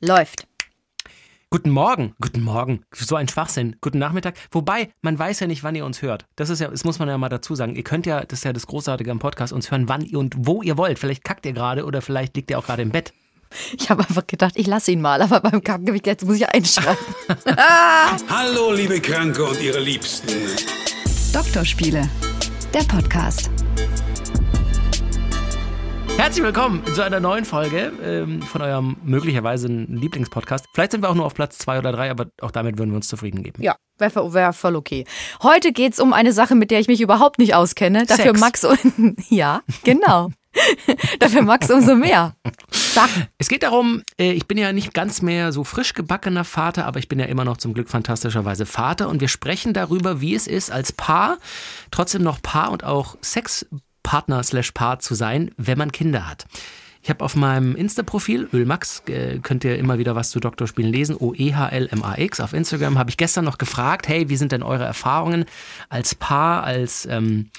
Läuft. Guten Morgen, guten Morgen. So ein Schwachsinn. Guten Nachmittag. Wobei, man weiß ja nicht, wann ihr uns hört. Das ist ja, das muss man ja mal dazu sagen. Ihr könnt ja, das ist ja das Großartige am Podcast, uns hören, wann ihr und wo ihr wollt. Vielleicht kackt ihr gerade oder vielleicht liegt ihr auch gerade im Bett. Ich habe einfach gedacht, ich lasse ihn mal, aber beim ich jetzt muss ich einschreiben. Hallo, liebe Kranke und ihre Liebsten. Doktorspiele, der Podcast. Herzlich willkommen zu einer neuen Folge ähm, von eurem möglicherweise Lieblingspodcast. Vielleicht sind wir auch nur auf Platz zwei oder drei, aber auch damit würden wir uns zufrieden geben. Ja, wäre wär voll okay. Heute geht's um eine Sache, mit der ich mich überhaupt nicht auskenne. Dafür Sex. Max und ja, genau. Dafür Max umso mehr. Sag. Es geht darum, äh, ich bin ja nicht ganz mehr so frisch gebackener Vater, aber ich bin ja immer noch zum Glück fantastischerweise Vater und wir sprechen darüber, wie es ist, als Paar trotzdem noch Paar und auch Sexpartner slash Paar zu sein, wenn man Kinder hat. Ich habe auf meinem Insta-Profil, Ölmax, äh, könnt ihr immer wieder was zu Doktorspielen lesen, O-E-H-L-M-A-X. Auf Instagram habe ich gestern noch gefragt, hey, wie sind denn eure Erfahrungen als Paar, als ähm,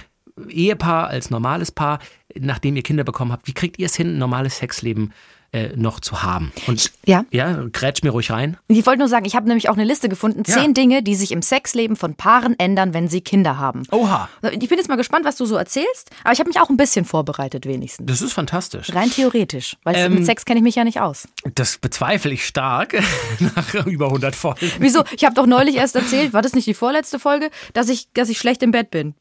Ehepaar, als normales Paar, nachdem ihr Kinder bekommen habt? Wie kriegt ihr es hin, ein normales Sexleben äh, noch zu haben? Und Ja. ja, grätsch mir ruhig rein. Ich wollte nur sagen, ich habe nämlich auch eine Liste gefunden. Ja. Zehn Dinge, die sich im Sexleben von Paaren ändern, wenn sie Kinder haben. Oha, Ich bin jetzt mal gespannt, was du so erzählst, aber ich habe mich auch ein bisschen vorbereitet, wenigstens. das ist fantastisch. Rein theoretisch, weil Ähm, mit Sex kenne ich mich ja nicht aus. Das bezweifle ich stark nach über 100 Folgen. Wieso? Ich habe doch neulich erst erzählt, war das nicht die vorletzte Folge, dass ich, dass ich schlecht im Bett bin.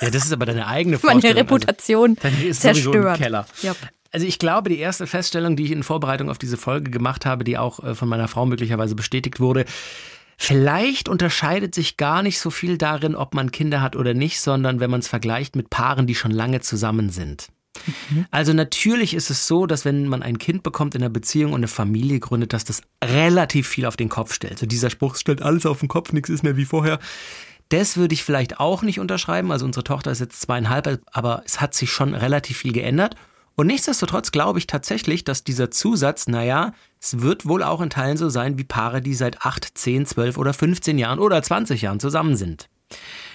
Ja, das ist aber deine eigene Meine Vorstellung. Reputation Also, zerstört. im Keller. Ja. Also ich glaube, die erste Feststellung, die ich in Vorbereitung auf diese Folge gemacht habe, die auch äh, von meiner Frau möglicherweise bestätigt wurde, vielleicht unterscheidet sich gar nicht so viel darin, ob man Kinder hat oder nicht, sondern wenn man es vergleicht mit Paaren, die schon lange zusammen sind. Also natürlich ist es so, dass wenn man ein Kind bekommt in einer Beziehung und eine Familie gründet, dass das relativ viel auf den Kopf stellt. So dieser Spruch stellt alles auf den Kopf, nichts ist mehr wie vorher. Das würde ich vielleicht auch nicht unterschreiben. Also unsere Tochter ist jetzt zweieinhalb, aber es hat sich schon relativ viel geändert. Und nichtsdestotrotz glaube ich tatsächlich, dass dieser Zusatz, naja, es wird wohl auch in Teilen so sein wie Paare, die seit 8, 10, 12 oder 15 Jahren oder 20 Jahren zusammen sind.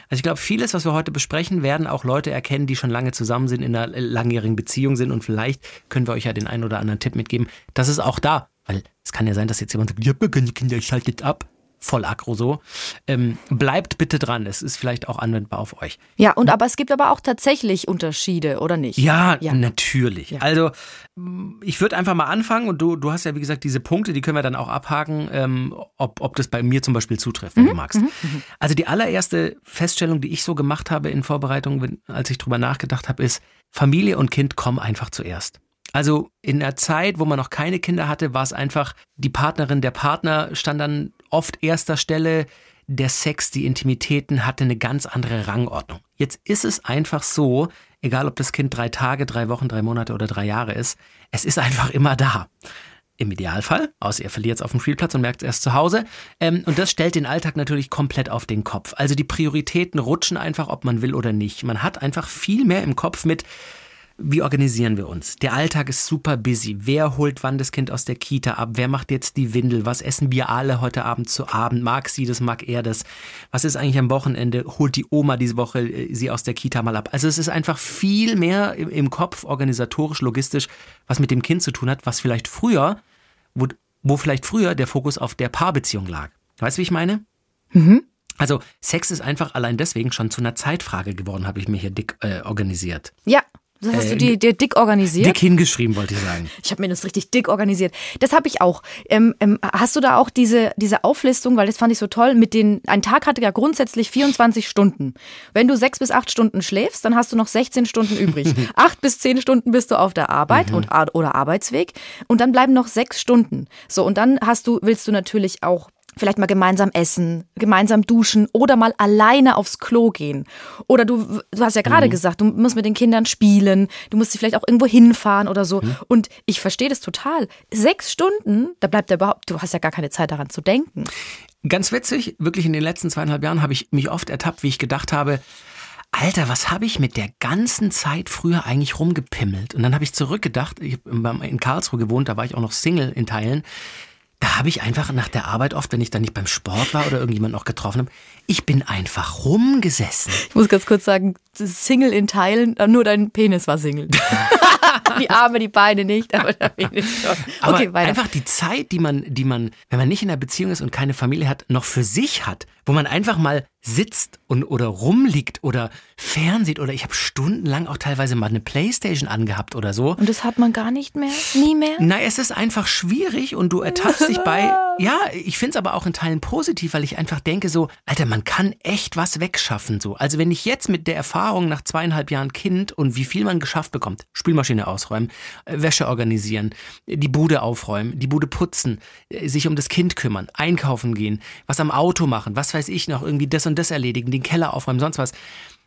Also ich glaube, vieles, was wir heute besprechen, werden auch Leute erkennen, die schon lange zusammen sind, in einer langjährigen Beziehung sind und vielleicht können wir euch ja den einen oder anderen Tipp mitgeben. Das ist auch da, weil es kann ja sein, dass jetzt jemand sagt, habe keine Kinder, ich schalte ab. Voll aggro so. Ähm, bleibt bitte dran, es ist vielleicht auch anwendbar auf euch. Ja, und aber es gibt aber auch tatsächlich Unterschiede, oder nicht? Ja, Ja. natürlich. Ja. Also m, ich würde einfach mal anfangen und du, du hast ja wie gesagt diese Punkte, die können wir dann auch abhaken, ähm, ob, ob das bei mir zum Beispiel zutrifft, wenn du magst. Also die allererste Feststellung, die ich so gemacht habe in Vorbereitung, wenn, als ich drüber nachgedacht habe, ist, Familie und Kind kommen einfach zuerst. Also in der Zeit, wo man noch keine Kinder hatte, war es einfach, die Partnerin, der Partner stand dann oft erster Stelle, der Sex, die Intimitäten hatte eine ganz andere Rangordnung. Jetzt ist es einfach so, egal ob das Kind drei Tage, drei Wochen, drei Monate oder drei Jahre ist, es ist einfach immer da. Im Idealfall, außer ihr verliert es auf dem Spielplatz und merkt es erst zu Hause. Ähm, und das stellt den Alltag natürlich komplett auf den Kopf. Also die Prioritäten rutschen einfach, ob man will oder nicht. Man hat einfach viel mehr im Kopf mit, wie organisieren wir uns? Der Alltag ist super busy. Wer holt wann das Kind aus der Kita ab? Wer macht jetzt die Windel? Was essen wir alle heute Abend zu Abend? Mag sie das? Mag er das? Was ist eigentlich am Wochenende? Holt die Oma diese Woche äh, sie aus der Kita mal ab? Also es ist einfach viel mehr im, im Kopf, organisatorisch, logistisch, was mit dem Kind zu tun hat, was vielleicht früher, wo, wo vielleicht früher der Fokus auf der Paarbeziehung lag. Weißt du, wie ich meine? Also Sex ist einfach allein deswegen schon zu einer Zeitfrage geworden, habe ich mir hier dick äh, organisiert. Ja, das hast Äh, du dir, dir dick organisiert. Dick hingeschrieben, wollte ich sagen. Ich habe mir das richtig dick organisiert. Das habe ich auch. Ähm, ähm, hast du da auch diese, diese Auflistung, weil das fand ich so toll, mit den, ein Tag hatte ja grundsätzlich 24 Stunden. Wenn du sechs bis acht Stunden schläfst, dann hast du noch 16 Stunden übrig. acht bis zehn Stunden bist du auf der Arbeit und, Ar- oder Arbeitsweg und dann bleiben noch sechs Stunden. So, und dann hast du, willst du natürlich auch vielleicht mal gemeinsam essen, gemeinsam duschen oder mal alleine aufs Klo gehen. Oder du, du hast ja gerade gesagt, du musst mit den Kindern spielen, du musst sie vielleicht auch irgendwo hinfahren oder so. Und ich verstehe das total. Sechs Stunden, da bleibt ja überhaupt, du hast ja gar keine Zeit daran zu denken. Ganz witzig, wirklich in den letzten zweieinhalb Jahren habe ich mich oft ertappt, wie ich gedacht habe, Alter, was habe ich mit der ganzen Zeit früher eigentlich rumgepimmelt? Und dann habe ich zurückgedacht, ich habe in Karlsruhe gewohnt, da war ich auch noch Single in Teilen. Da habe ich einfach nach der Arbeit oft, wenn ich dann nicht beim Sport war oder irgendjemand noch getroffen habe, ich bin einfach rumgesessen. Ich muss ganz kurz sagen, Single in Teilen, nur dein Penis war Single. die Arme, die Beine nicht, aber der Penis schon. Okay, aber weiter. einfach die Zeit, die man, die man, wenn man nicht in einer Beziehung ist und keine Familie hat, noch für sich hat, wo man einfach mal sitzt und oder rumliegt oder fernsieht oder ich habe stundenlang auch teilweise mal eine Playstation angehabt oder so. Und das hat man gar nicht mehr? Nie mehr? Na, es ist einfach schwierig und du ertappst dich bei. Ja, ich finde es aber auch in Teilen positiv, weil ich einfach denke so, Alter, man kann echt was wegschaffen so. Also wenn ich jetzt mit der Erfahrung nach zweieinhalb Jahren Kind und wie viel man geschafft bekommt, Spülmaschine ausräumen, äh, Wäsche organisieren, die Bude aufräumen, die Bude putzen, äh, sich um das Kind kümmern, einkaufen gehen, was am Auto machen, was weiß ich noch, irgendwie das und das erledigen, den Keller aufräumen, sonst was.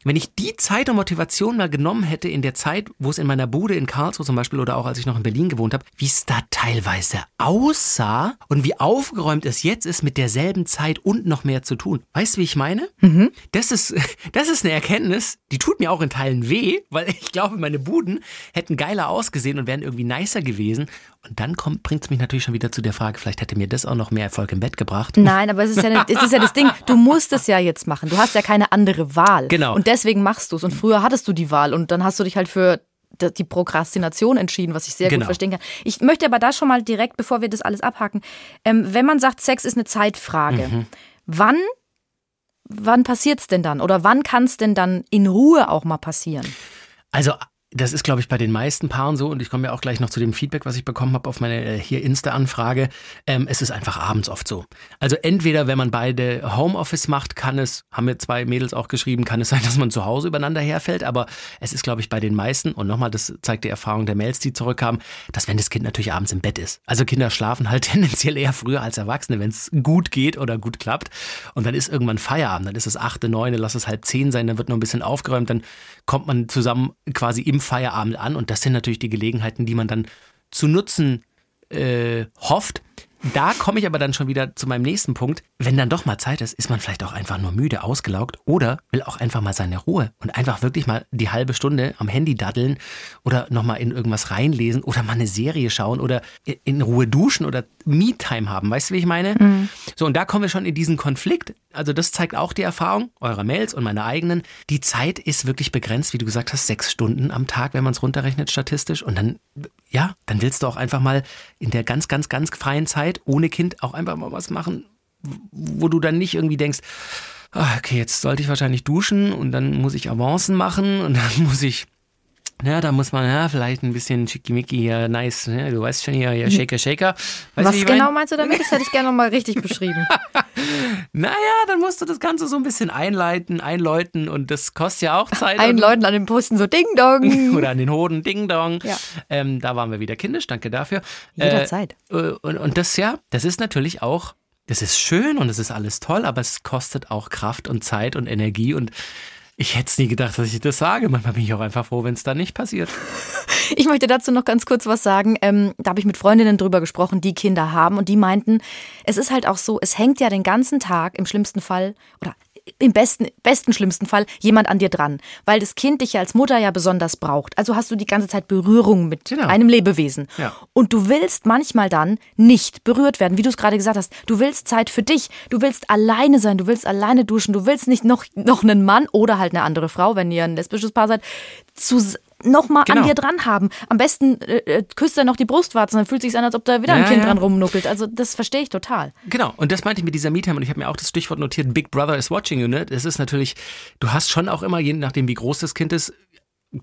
Wenn ich die Zeit und Motivation mal genommen hätte in der Zeit, wo es in meiner Bude in Karlsruhe zum Beispiel oder auch als ich noch in Berlin gewohnt habe, wie es da teilweise aussah und wie aufgeräumt es jetzt ist, mit derselben Zeit und noch mehr zu tun. Weißt du, wie ich meine? Mhm. Das, ist, das ist eine Erkenntnis, die tut mir auch in Teilen weh, weil ich glaube, meine Buden hätten geiler ausgesehen und wären irgendwie nicer gewesen. Und dann bringt es mich natürlich schon wieder zu der Frage, vielleicht hätte mir das auch noch mehr Erfolg im Bett gebracht. Nein, aber es ist, ja, es ist ja das Ding, du musst es ja jetzt machen. Du hast ja keine andere Wahl. Genau. Und deswegen machst du es. Und früher hattest du die Wahl und dann hast du dich halt für die Prokrastination entschieden, was ich sehr genau. gut verstehen kann. Ich möchte aber da schon mal direkt, bevor wir das alles abhaken, ähm, wenn man sagt, Sex ist eine Zeitfrage, mhm. wann, wann passiert es denn dann? Oder wann kann es denn dann in Ruhe auch mal passieren? Also das ist, glaube ich, bei den meisten Paaren so und ich komme ja auch gleich noch zu dem Feedback, was ich bekommen habe auf meine äh, hier Insta-Anfrage. Ähm, es ist einfach abends oft so. Also entweder, wenn man beide Homeoffice macht, kann es, haben mir zwei Mädels auch geschrieben, kann es sein, dass man zu Hause übereinander herfällt, aber es ist, glaube ich, bei den meisten und nochmal, das zeigt die Erfahrung der Mails, die zurückkamen, dass wenn das Kind natürlich abends im Bett ist. Also Kinder schlafen halt tendenziell eher früher als Erwachsene, wenn es gut geht oder gut klappt und dann ist irgendwann Feierabend, dann ist es achte, neune, lass es halb zehn sein, dann wird noch ein bisschen aufgeräumt, dann kommt man zusammen quasi im Feierabend an. Und das sind natürlich die Gelegenheiten, die man dann zu nutzen äh, hofft. Da komme ich aber dann schon wieder zu meinem nächsten Punkt. Wenn dann doch mal Zeit ist, ist man vielleicht auch einfach nur müde, ausgelaugt oder will auch einfach mal seine Ruhe und einfach wirklich mal die halbe Stunde am Handy daddeln oder nochmal in irgendwas reinlesen oder mal eine Serie schauen oder in Ruhe duschen oder Me-Time haben. Weißt du, wie ich meine? Mhm. So, und da kommen wir schon in diesen Konflikt. Also das zeigt auch die Erfahrung eurer Mails und meiner eigenen. Die Zeit ist wirklich begrenzt, wie du gesagt hast, sechs Stunden am Tag, wenn man es runterrechnet statistisch. Und dann, ja, dann willst du auch einfach mal in der ganz, ganz, ganz freien Zeit ohne Kind auch einfach mal was machen, wo du dann nicht irgendwie denkst, ah, okay, jetzt sollte ich wahrscheinlich duschen und dann muss ich Avancen machen und dann muss ich ja, da muss man ja vielleicht ein bisschen schickimicki hier, nice, ne? du weißt schon hier, hier Shaker, Shaker. Weißt Was genau mein? meinst du damit? Das hätte ich gerne nochmal richtig beschrieben. naja, dann musst du das Ganze so ein bisschen einleiten, einläuten und das kostet ja auch Zeit. Einläuten an den Posten so Ding Dong. Oder an den Hoden Ding Dong. Ja. Ähm, da waren wir wieder kindisch, danke dafür. Jederzeit. Äh, und, und das ja, das ist natürlich auch das ist schön und es ist alles toll, aber es kostet auch Kraft und Zeit und Energie und ich hätte es nie gedacht, dass ich das sage. Manchmal bin ich auch einfach froh, wenn es dann nicht passiert. Ich möchte dazu noch ganz kurz was sagen. Ähm, da habe ich mit Freundinnen drüber gesprochen, die Kinder haben und die meinten, es ist halt auch so, es hängt ja den ganzen Tag im schlimmsten Fall oder im besten, besten schlimmsten Fall jemand an dir dran, weil das Kind dich ja als Mutter ja besonders braucht. Also hast du die ganze Zeit Berührung mit genau. einem Lebewesen. Ja. Und du willst manchmal dann nicht berührt werden, wie du es gerade gesagt hast. Du willst Zeit für dich. Du willst alleine sein. Du willst alleine duschen. Du willst nicht noch, noch einen Mann oder halt eine andere Frau, wenn ihr ein lesbisches Paar seid, zu, nochmal genau. an dir dran haben. Am besten äh, äh, küsst er noch die Brustwarzen, dann fühlt es sich an, als ob da wieder ja, ein Kind ja. dran rumnuckelt. Also das verstehe ich total. Genau, und das meinte ich mit dieser Me-Time und ich habe mir auch das Stichwort notiert, Big Brother is watching you, ne? Das ist natürlich, du hast schon auch immer, je nachdem wie groß das Kind ist,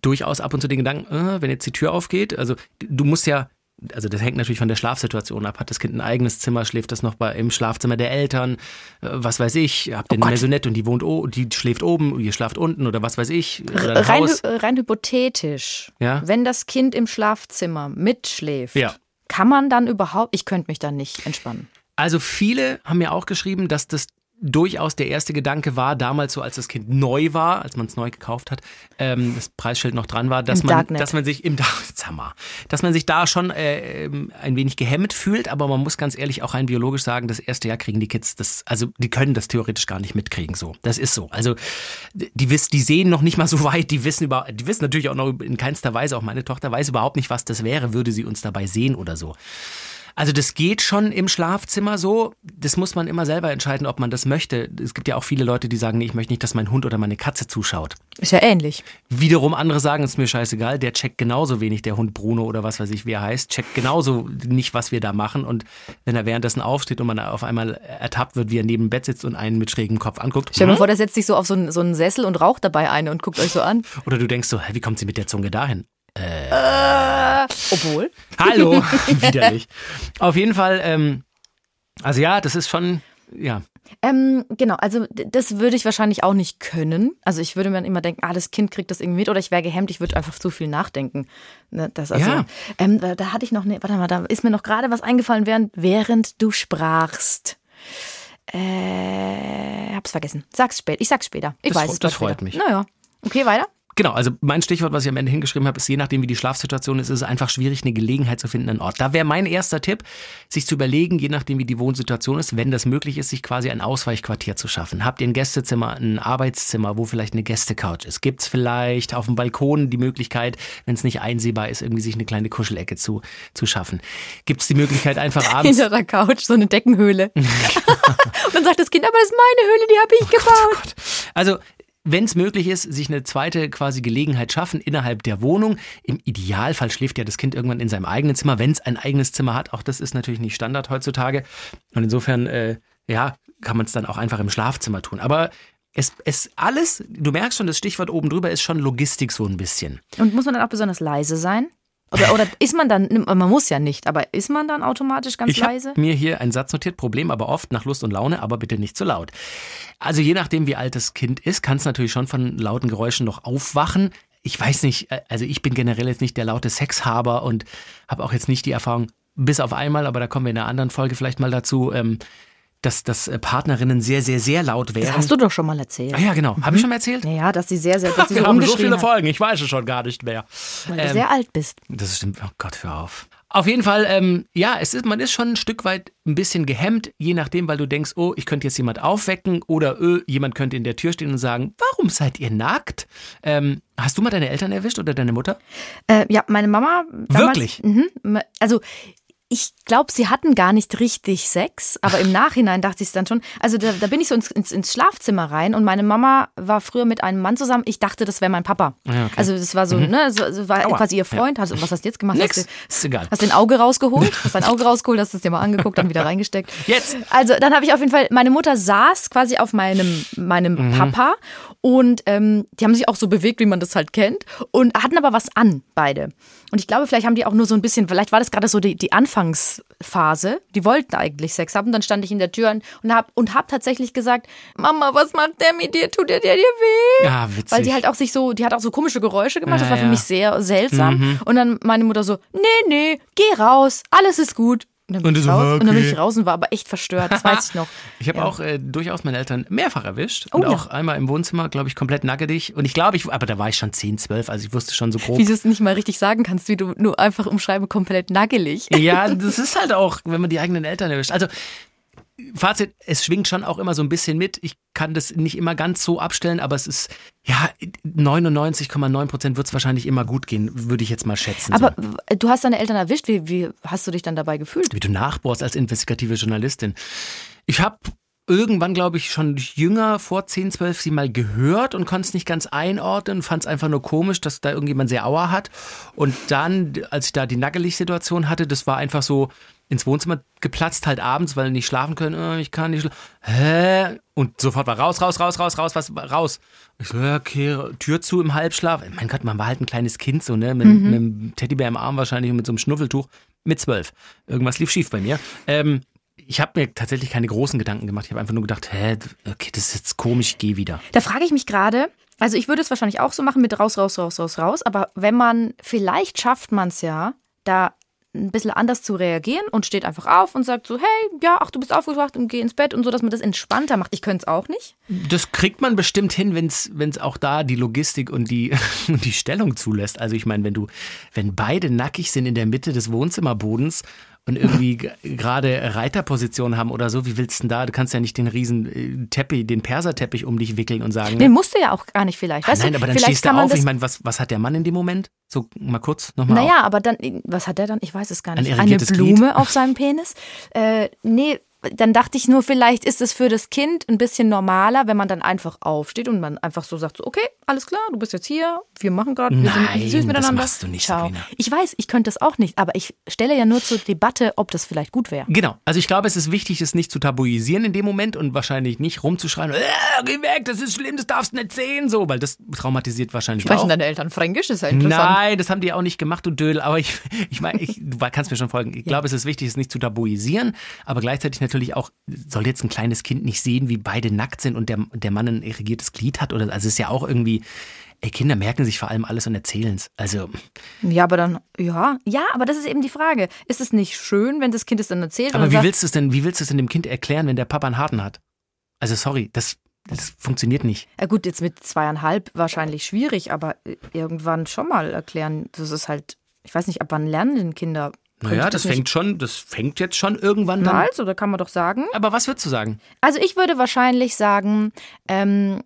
durchaus ab und zu den Gedanken, äh, wenn jetzt die Tür aufgeht, also du musst ja also das hängt natürlich von der Schlafsituation ab. Hat das Kind ein eigenes Zimmer, schläft das noch bei, im Schlafzimmer der Eltern, äh, was weiß ich, habt ihr oh eine Maisonette und die wohnt oh, die schläft oben, ihr schlaft unten oder was weiß ich. rein, rein hypothetisch, ja? wenn das Kind im Schlafzimmer mitschläft, ja. kann man dann überhaupt, ich könnte mich dann nicht entspannen. Also viele haben mir auch geschrieben, dass das durchaus der erste Gedanke war, damals so, als das Kind neu war, als man es neu gekauft hat, ähm, das Preisschild noch dran war, dass man, dass man sich im Dachzimmer, dass man sich da schon äh, ähm, ein wenig gehemmt fühlt, aber man muss ganz ehrlich auch rein biologisch sagen, das erste Jahr kriegen die Kids das, also die können das theoretisch gar nicht mitkriegen, so. Das ist so. Also die wissen, die sehen noch nicht mal so weit, die wissen über, die wissen natürlich auch noch in keinster Weise, auch meine Tochter weiß überhaupt nicht, was das wäre, würde sie uns dabei sehen oder so. Also das geht schon im Schlafzimmer so. Das muss man immer selber entscheiden, ob man das möchte. Es gibt ja auch viele Leute, die sagen, nee, ich möchte nicht, dass mein Hund oder meine Katze zuschaut. Ist ja ähnlich. Wiederum andere sagen, es ist mir scheißegal, der checkt genauso wenig, der Hund Bruno oder was weiß ich, wie er heißt, checkt genauso nicht, was wir da machen. Und wenn er währenddessen aufsteht und man auf einmal ertappt wird, wie er neben dem Bett sitzt und einen mit schrägem Kopf anguckt. Stell dir mal vor, der setzt sich so auf so einen, so einen Sessel und raucht dabei eine und guckt euch so an. Oder du denkst so, hä, wie kommt sie mit der Zunge dahin? Äh, obwohl. Hallo, widerlich. Auf jeden Fall, ähm, also ja, das ist schon, ja. Ähm, genau, also das würde ich wahrscheinlich auch nicht können. Also ich würde mir dann immer denken, ah, das Kind kriegt das irgendwie mit oder ich wäre gehemmt, ich würde einfach zu viel nachdenken. Ne, das also, Ja. ähm, da, da hatte ich noch, ne, warte mal, da ist mir noch gerade was eingefallen, während, während du sprachst. Äh, hab's vergessen. Sag's später. Ich sag's später. Ich Das weiß es das freut später. mich. Naja. Okay, weiter. Genau, also mein Stichwort, was ich am Ende hingeschrieben habe, ist, je nachdem, wie die Schlafsituation ist, ist es einfach schwierig, eine Gelegenheit zu finden, einen Ort. Da wäre mein erster Tipp, sich zu überlegen, je nachdem, wie die Wohnsituation ist, wenn das möglich ist, sich quasi ein Ausweichquartier zu schaffen. Habt ihr ein Gästezimmer, ein Arbeitszimmer, wo vielleicht eine Gästecouch ist? Gibt es vielleicht auf dem Balkon die Möglichkeit, wenn es nicht einsehbar ist, irgendwie sich eine kleine Kuschelecke zu, zu schaffen? Gibt es die Möglichkeit, einfach abends... Hinter der Couch, so eine Deckenhöhle. und dann sagt das Kind, aber das ist meine Höhle, die habe ich gebaut. Also, wenn es möglich ist, sich eine zweite quasi Gelegenheit schaffen innerhalb der Wohnung. Im Idealfall schläft ja das Kind irgendwann in seinem eigenen Zimmer, wenn es ein eigenes Zimmer hat. Auch das ist natürlich nicht Standard heutzutage. Und insofern, äh, ja, kann man es dann auch einfach im Schlafzimmer tun. Aber es, es alles, du merkst schon, das Stichwort oben drüber ist schon Logistik so ein bisschen. Und muss man dann auch besonders leise sein? Oder, oder ist man dann, man muss ja nicht, aber ist man dann automatisch ganz Ich leise? habe mir hier einen Satz notiert, Problem aber oft nach Lust und Laune, aber bitte nicht zu laut. Also je nachdem, wie alt das Kind ist, kann es natürlich schon von lauten Geräuschen noch aufwachen. Ich weiß nicht, äh, also ich bin generell jetzt nicht der laute Sexhaber und habe auch jetzt nicht die Erfahrung, bis auf einmal, aber da kommen wir in einer anderen Folge vielleicht mal dazu, ähm, dass, dass äh, Partnerinnen sehr, sehr, sehr laut wären. Das hast du doch schon mal erzählt. ah ja, genau. Habe ich schon mal erzählt? Ja, dass sie sehr, sehr, dass sie wir so haben so viele hat, Folgen, ich weiß es schon gar nicht mehr. weil du Ähm, sehr alt bist. Das stimmt. Oh Gott, hör auf. Auf jeden Fall, ähm, ja, es ist, man ist schon ein Stück weit ein bisschen gehemmt, je nachdem, weil du denkst, oh, ich könnte jetzt jemand aufwecken oder öh, jemand könnte in der Tür stehen und sagen, warum seid ihr nackt? Ähm, hast du mal deine Eltern erwischt oder deine Mutter? Äh, ja, meine Mama. Damals, Wirklich? Mhm, also ich glaube, sie hatten gar nicht richtig Sex, aber im Nachhinein dachte ich es dann schon. Also da, da bin ich so ins, ins, ins Schlafzimmer rein und meine Mama war früher mit einem Mann zusammen. Ich dachte, das wäre mein Papa. Ja, okay. Also das war so, ne, so, so war Aua. quasi ihr Freund. Also, was hast du jetzt gemacht? Nix. Hast du, Ist egal. Hast dein Auge rausgeholt? Hast dein Auge rausgeholt, hast es dir mal angeguckt, dann wieder reingesteckt. Jetzt. Also dann habe ich auf jeden Fall, meine Mutter saß quasi auf meinem, meinem Mhm. Papa und ähm, die haben sich auch so bewegt, wie man das halt kennt und hatten aber was an, beide. Und ich glaube, vielleicht haben die auch nur so ein bisschen, vielleicht war das gerade so die, die Anfangsphase. Die wollten eigentlich Sex haben. Dann stand ich in der Tür und habe und hab tatsächlich gesagt, Mama, was macht der mit dir? Tut der dir weh? Ja, witzig. Weil die halt auch sich so, die hat auch so komische Geräusche gemacht. das Ja, war für ja. mich sehr seltsam. Und dann meine Mutter so, nee, nee, geh raus, alles ist gut. Und dann bin, Und ich, so, raus, und dann bin okay. ich und war aber echt verstört, das weiß ich noch. Ich habe Ja. auch äh, durchaus meine Eltern mehrfach erwischt. Und Oh ja. auch einmal im Wohnzimmer, glaube ich, komplett nackedig. Und ich glaube, ich, aber da war ich schon 10, 12, also ich wusste schon so grob. Wie du es nicht mal richtig sagen kannst, wie du nur einfach umschreiben, komplett nackelig. Ja, das ist halt auch, wenn man die eigenen Eltern erwischt. Also, Fazit, es schwingt schon auch immer so ein bisschen mit. Ich kann das nicht immer ganz so abstellen, aber es ist, ja, 99,9 Prozent wird es wahrscheinlich immer gut gehen, würde ich jetzt mal schätzen. Aber so. du hast deine Eltern erwischt. Wie, wie hast du dich dann dabei gefühlt? Wie du nachbohrst als investigative Journalistin. Ich habe irgendwann, glaube ich, schon jünger, vor 10, 12, sie mal gehört und konnte es nicht ganz einordnen, fand es einfach nur komisch, dass da irgendjemand sehr Auer hat. Und dann, als ich da die Nackelig-Situation hatte, das war einfach so ins Wohnzimmer geplatzt, halt abends, weil nicht schlafen können. Äh, ich kann nicht schlafen. Hä? Und sofort war raus, raus, raus, raus, raus, was, raus. Ich so, okay, Tür zu im Halbschlaf. Mein Gott, man war halt ein kleines Kind so, ne? Mit, mit einem Teddybär im Arm wahrscheinlich und mit so einem Schnuffeltuch. Mit zwölf. Irgendwas lief schief bei mir. Ähm, ich habe mir tatsächlich keine großen Gedanken gemacht. Ich habe einfach nur gedacht, hä, okay, das ist jetzt komisch, ich gehe wieder. Da frage ich mich gerade, also ich würde es wahrscheinlich auch so machen mit raus, raus, raus, raus, raus, aber wenn man, vielleicht schafft man es ja, da ein bisschen anders zu reagieren und steht einfach auf und sagt so, hey, ja, ach, du bist aufgewacht und geh ins Bett und so, dass man das entspannter macht. Ich könnte es auch nicht. Das kriegt man bestimmt hin, wenn es auch da die Logistik und die, und die Stellung zulässt. Also ich meine, wenn du, wenn beide nackig sind in der Mitte des Wohnzimmerbodens und irgendwie gerade Reiterposition haben oder so, wie willst du denn da? Du kannst ja nicht den riesen äh, Teppich, den Perserteppich um dich wickeln und sagen. Den musst du ja auch gar nicht vielleicht. Ah, weißt nein, du, aber dann stehst du auf. Ich meine, was, was hat der Mann in dem Moment? So mal kurz nochmal. Naja, aber dann, was hat der dann? Ich weiß es gar Ein nicht. Eine irrigiertes Blume auf seinem Penis? Äh, nee, dann dachte ich nur, vielleicht ist es für das Kind ein bisschen normaler, wenn man dann einfach aufsteht und man einfach so sagt, so, okay, alles klar, du bist jetzt hier, wir machen gerade, wir Nein, sind süß das miteinander. machst du nicht, Ciao. Sabrina. Ich weiß, ich könnte das auch nicht, aber ich stelle ja nur zur Debatte, ob das vielleicht gut wäre. Genau. Also ich glaube, es ist wichtig, es nicht zu tabuisieren in dem Moment und wahrscheinlich nicht rumzuschreien, äh, geh weg, das ist schlimm, das darfst du nicht sehen, so, weil das traumatisiert wahrscheinlich auch. Sprechen deine Eltern Fränkisch? Ist ja interessant. Nein, das haben die auch nicht gemacht, du Dödel. Aber ich, ich meine, ich, du kannst mir schon folgen. Ich glaube, es ist wichtig, es nicht zu tabuisieren, aber gleichzeitig natürlich auch, soll jetzt ein kleines Kind nicht sehen, wie beide nackt sind und der, der Mann ein irrigiertes Glied hat? Oder, also es ist ja auch irgendwie, ey, Kinder merken sich vor allem alles und erzählen es. Also, Ja, aber dann, ja, ja, aber das ist eben die Frage. Ist es nicht schön, wenn das Kind es dann erzählt? aber wie sagt, willst du es denn, wie willst du es denn dem Kind erklären, wenn der Papa einen harten hat? Also, sorry, das, das funktioniert nicht. Ja gut, jetzt mit zweieinhalb wahrscheinlich schwierig, aber äh, irgendwann schon mal erklären. Das ist halt, ich weiß nicht, ab wann lernen denn Kinder? Naja, das nicht- fängt schon, das fängt jetzt schon irgendwann Na dann. also, da kann man doch sagen. Aber was würdest du sagen? Also ich würde wahrscheinlich sagen, ähm,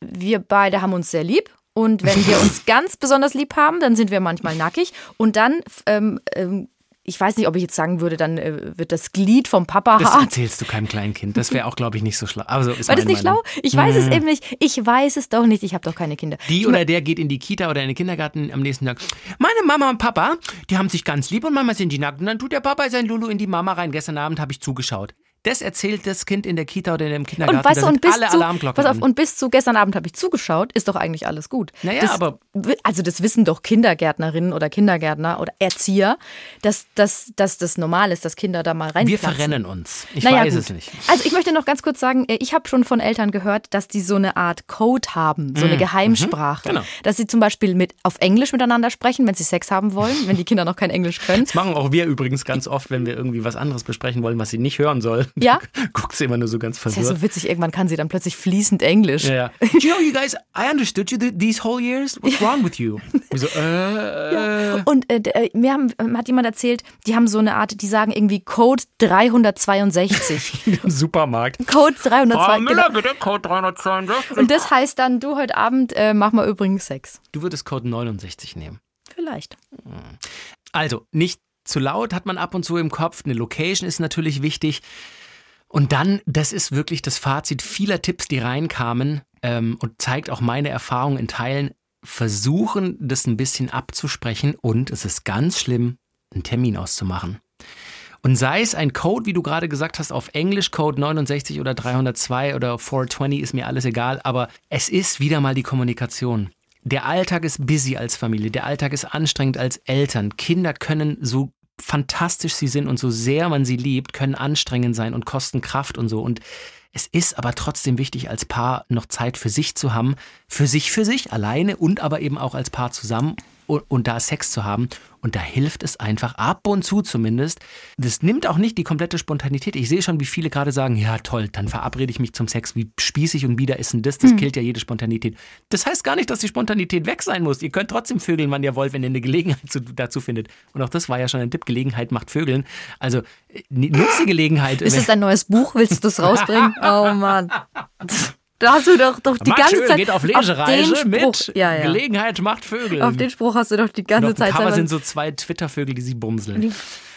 wir beide haben uns sehr lieb. Und wenn wir uns ganz besonders lieb haben, dann sind wir manchmal nackig. Und dann, ähm, ähm, ich weiß nicht, ob ich jetzt sagen würde, dann äh, wird das Glied vom Papa Das hart. erzählst du keinem kleinen Kind. Das wäre auch, glaube ich, nicht so schlau. Also ist War das nicht Meinung. schlau? Ich weiß es eben nicht. Ich weiß es doch nicht. Ich habe doch keine Kinder. Die oder der geht in die Kita oder in den Kindergarten am nächsten Tag. Meine Mama und Papa, die haben sich ganz lieb und manchmal sind die nackt. Und dann tut der Papa sein Lulu in die Mama rein. Gestern Abend habe ich zugeschaut. Das erzählt das Kind in der Kita oder in dem Kindergarten. Und weißt du, und bis alle zu, Alarmglocken pass auf, an. und bis zu gestern Abend habe ich zugeschaut, ist doch eigentlich alles gut. Naja, das, aber- Also das wissen doch Kindergärtnerinnen oder Kindergärtner oder Erzieher, dass, dass, dass das normal ist, dass Kinder da mal Wir reinplatzen. verrennen uns. Ich Naja, weiß gut. es nicht. Also ich möchte noch ganz kurz sagen, äh, ich habe schon von Eltern gehört, dass die so eine Art Code haben, so eine Geheimsprache. Genau. Dass sie zum Beispiel mit, auf Englisch miteinander sprechen, wenn sie Sex haben wollen, wenn die Kinder noch kein Englisch können. Das machen auch wir übrigens ganz oft, wenn wir irgendwie was anderes besprechen wollen, was sie nicht hören soll. Ja. Guckt sie immer nur so ganz Das ist ja verwirrt. so witzig, irgendwann kann sie dann plötzlich fließend Englisch. Ja, ja. Do you know, you guys, I understood you th- these whole years. What's wrong with you? Wir so, äh, Und äh, äh, mir haben, ähm, hat jemand erzählt, die haben so eine Art, die sagen irgendwie Code 362. im Supermarkt. Code 362. Genau. bitte, Code 362. Und das heißt dann, du heute Abend äh, mach mal übrigens Sex. Du würdest Code 69 nehmen. Vielleicht. Also, nicht zu laut hat man ab und zu im Kopf. Eine Location ist natürlich wichtig. Und dann, das ist wirklich das Fazit vieler Tipps, die reinkamen ähm, und zeigt auch meine Erfahrung in Teilen. Versuchen, das ein bisschen abzusprechen und es ist ganz schlimm, einen Termin auszumachen. Und sei es ein Code, wie du gerade gesagt hast, auf Englisch Code 69 oder 302 oder 420 ist mir alles egal, aber es ist wieder mal die Kommunikation. Der Alltag ist busy als Familie, der Alltag ist anstrengend als Eltern. Kinder können so fantastisch sie sind und so sehr man sie liebt, können anstrengend sein und kosten Kraft und so. Und es ist aber trotzdem wichtig, als Paar noch Zeit für sich zu haben, für sich, für sich, alleine und aber eben auch als Paar zusammen und, und da Sex zu haben. Und da hilft es einfach ab und zu zumindest. Das nimmt auch nicht die komplette Spontanität. Ich sehe schon, wie viele gerade sagen, ja toll, dann verabrede ich mich zum Sex. Wie spießig und wieder ist denn das? Das killt ja jede Spontanität. Das heißt gar nicht, dass die Spontanität weg sein muss. Ihr könnt trotzdem vögeln, wann ihr wollt, wenn ihr eine Gelegenheit zu, dazu findet. Und auch das war ja schon ein Tipp, Gelegenheit macht Vögeln. Also äh, nutzt die Gelegenheit. Ist das dein neues Buch? Willst du das rausbringen? Oh Mann. Da hast du doch, doch die Max ganze Schön Zeit. geht auf den Lesereise Spruch- mit Ja, ja. Gelegenheit macht Vögel. Auf den Spruch hast du doch die ganze auf Zeit selber- sind so zwei Twitter-Vögel, die sie bumseln.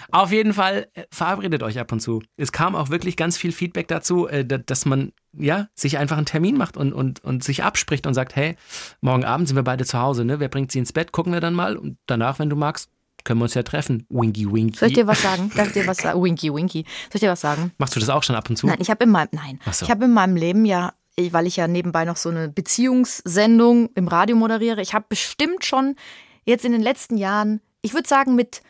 Auf jeden Fall äh, verabredet euch ab und zu. Es kam auch wirklich ganz viel Feedback dazu, äh, da- dass man ja sich einfach einen Termin macht und, und, und sich abspricht und sagt, hey, morgen Abend sind wir beide zu Hause, ne? Wer bringt sie ins Bett? Gucken wir dann mal und danach, wenn du magst, können wir uns ja treffen. Winky, winky. Soll ich dir was sagen? Darf ich dir was sagen? Winky, winky. Soll ich dir was sagen? Machst du das auch schon ab und zu? Nein, ich habe in meinem nein, Ach so. ich habe in meinem Leben ja, weil ich ja nebenbei noch so eine Beziehungssendung im Radio moderiere, ich habe bestimmt schon jetzt in den letzten Jahren, ich würde sagen mit